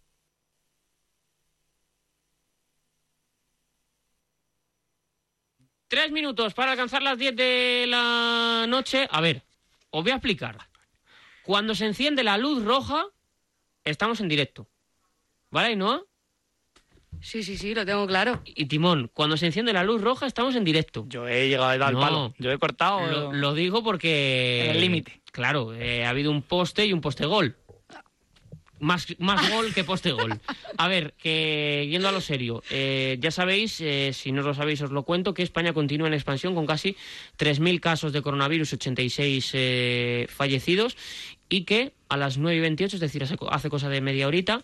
Tres minutos para alcanzar las 10 de la noche. A ver, os voy a explicar. Cuando se enciende la luz roja, estamos en directo. ¿Vale, no? Sí, sí, sí, lo tengo claro. Y Timón, cuando se enciende la luz roja, estamos en directo. Yo he llegado al palo. Yo he cortado. Lo, digo porque. el límite. Claro, eh, ha habido un poste y un poste gol. Más, más gol que poste gol. A ver, que yendo a lo serio, eh, ya sabéis, eh, si no lo sabéis os lo cuento, que España continúa en expansión con casi 3.000 casos de coronavirus, 86 eh, fallecidos y que a las 9 y 28, es decir, hace cosa de media horita,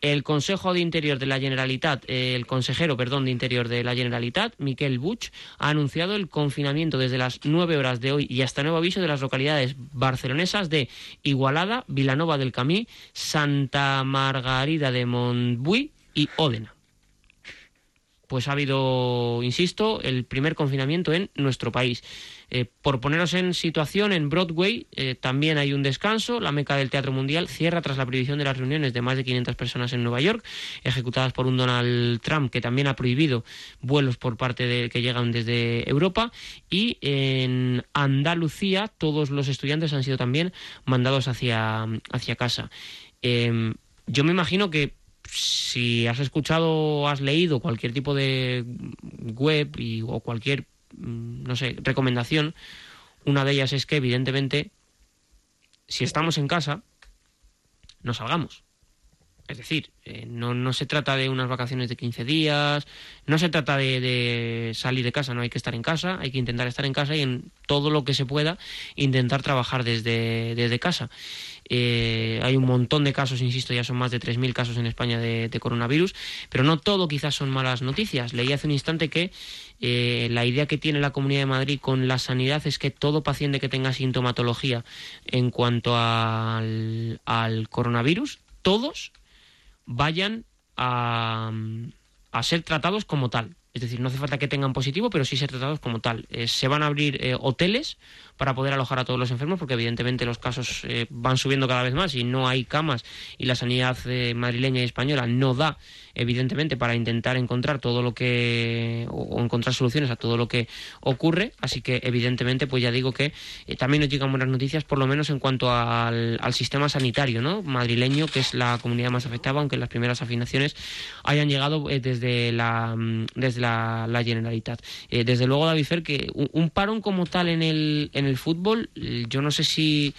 el Consejo de Interior de la Generalitat, el consejero, perdón, de Interior de la Generalitat, Miquel Buch, ha anunciado el confinamiento desde las 9 horas de hoy y hasta nuevo aviso de las localidades barcelonesas de Igualada, Vilanova del Camí, Santa Margarida de Montbui y Ódena pues ha habido, insisto, el primer confinamiento en nuestro país. Eh, por poneros en situación, en Broadway eh, también hay un descanso. La meca del Teatro Mundial cierra tras la prohibición de las reuniones de más de 500 personas en Nueva York, ejecutadas por un Donald Trump que también ha prohibido vuelos por parte de que llegan desde Europa. Y en Andalucía todos los estudiantes han sido también mandados hacia, hacia casa. Em, yo me imagino que si has escuchado o has leído cualquier tipo de web y, o cualquier, mm, no sé, recomendación, una de ellas es que evidentemente si estamos en casa, no salgamos. Es decir, eh, no, se trata de unas vacaciones de 15 días, no se trata de, salir de casa, no hay que estar en casa, hay que intentar estar en casa y en todo lo que se pueda intentar trabajar desde, desde casa. Eh, hay un montón de casos, insisto, ya son más de 3.000 casos en España de, coronavirus, pero no todo quizás son malas noticias. Leí hace un instante que eh, la idea que tiene la Comunidad de Madrid con la sanidad es que todo paciente que tenga sintomatología en cuanto al coronavirus, todos vayan a, a, ser tratados como tal. Es decir, no hace falta que tengan positivo, pero sí ser tratados como tal. Eh, se van a abrir eh, hoteles para poder alojar a todos los enfermos, porque evidentemente los casos eh, van subiendo cada vez más y no hay camas y la sanidad eh, madrileña y española no da, evidentemente, para intentar encontrar todo lo que o, encontrar soluciones a todo lo que ocurre. Así que, evidentemente, pues ya digo que eh, también nos llegan buenas noticias, por lo menos en cuanto al, al, sistema sanitario ¿no? madrileño, que es la comunidad más afectada, aunque las primeras afinaciones hayan llegado desde la desde la, la Generalitat. desde luego, David Fer, que un, un parón como tal en el, en el fútbol, yo no sé si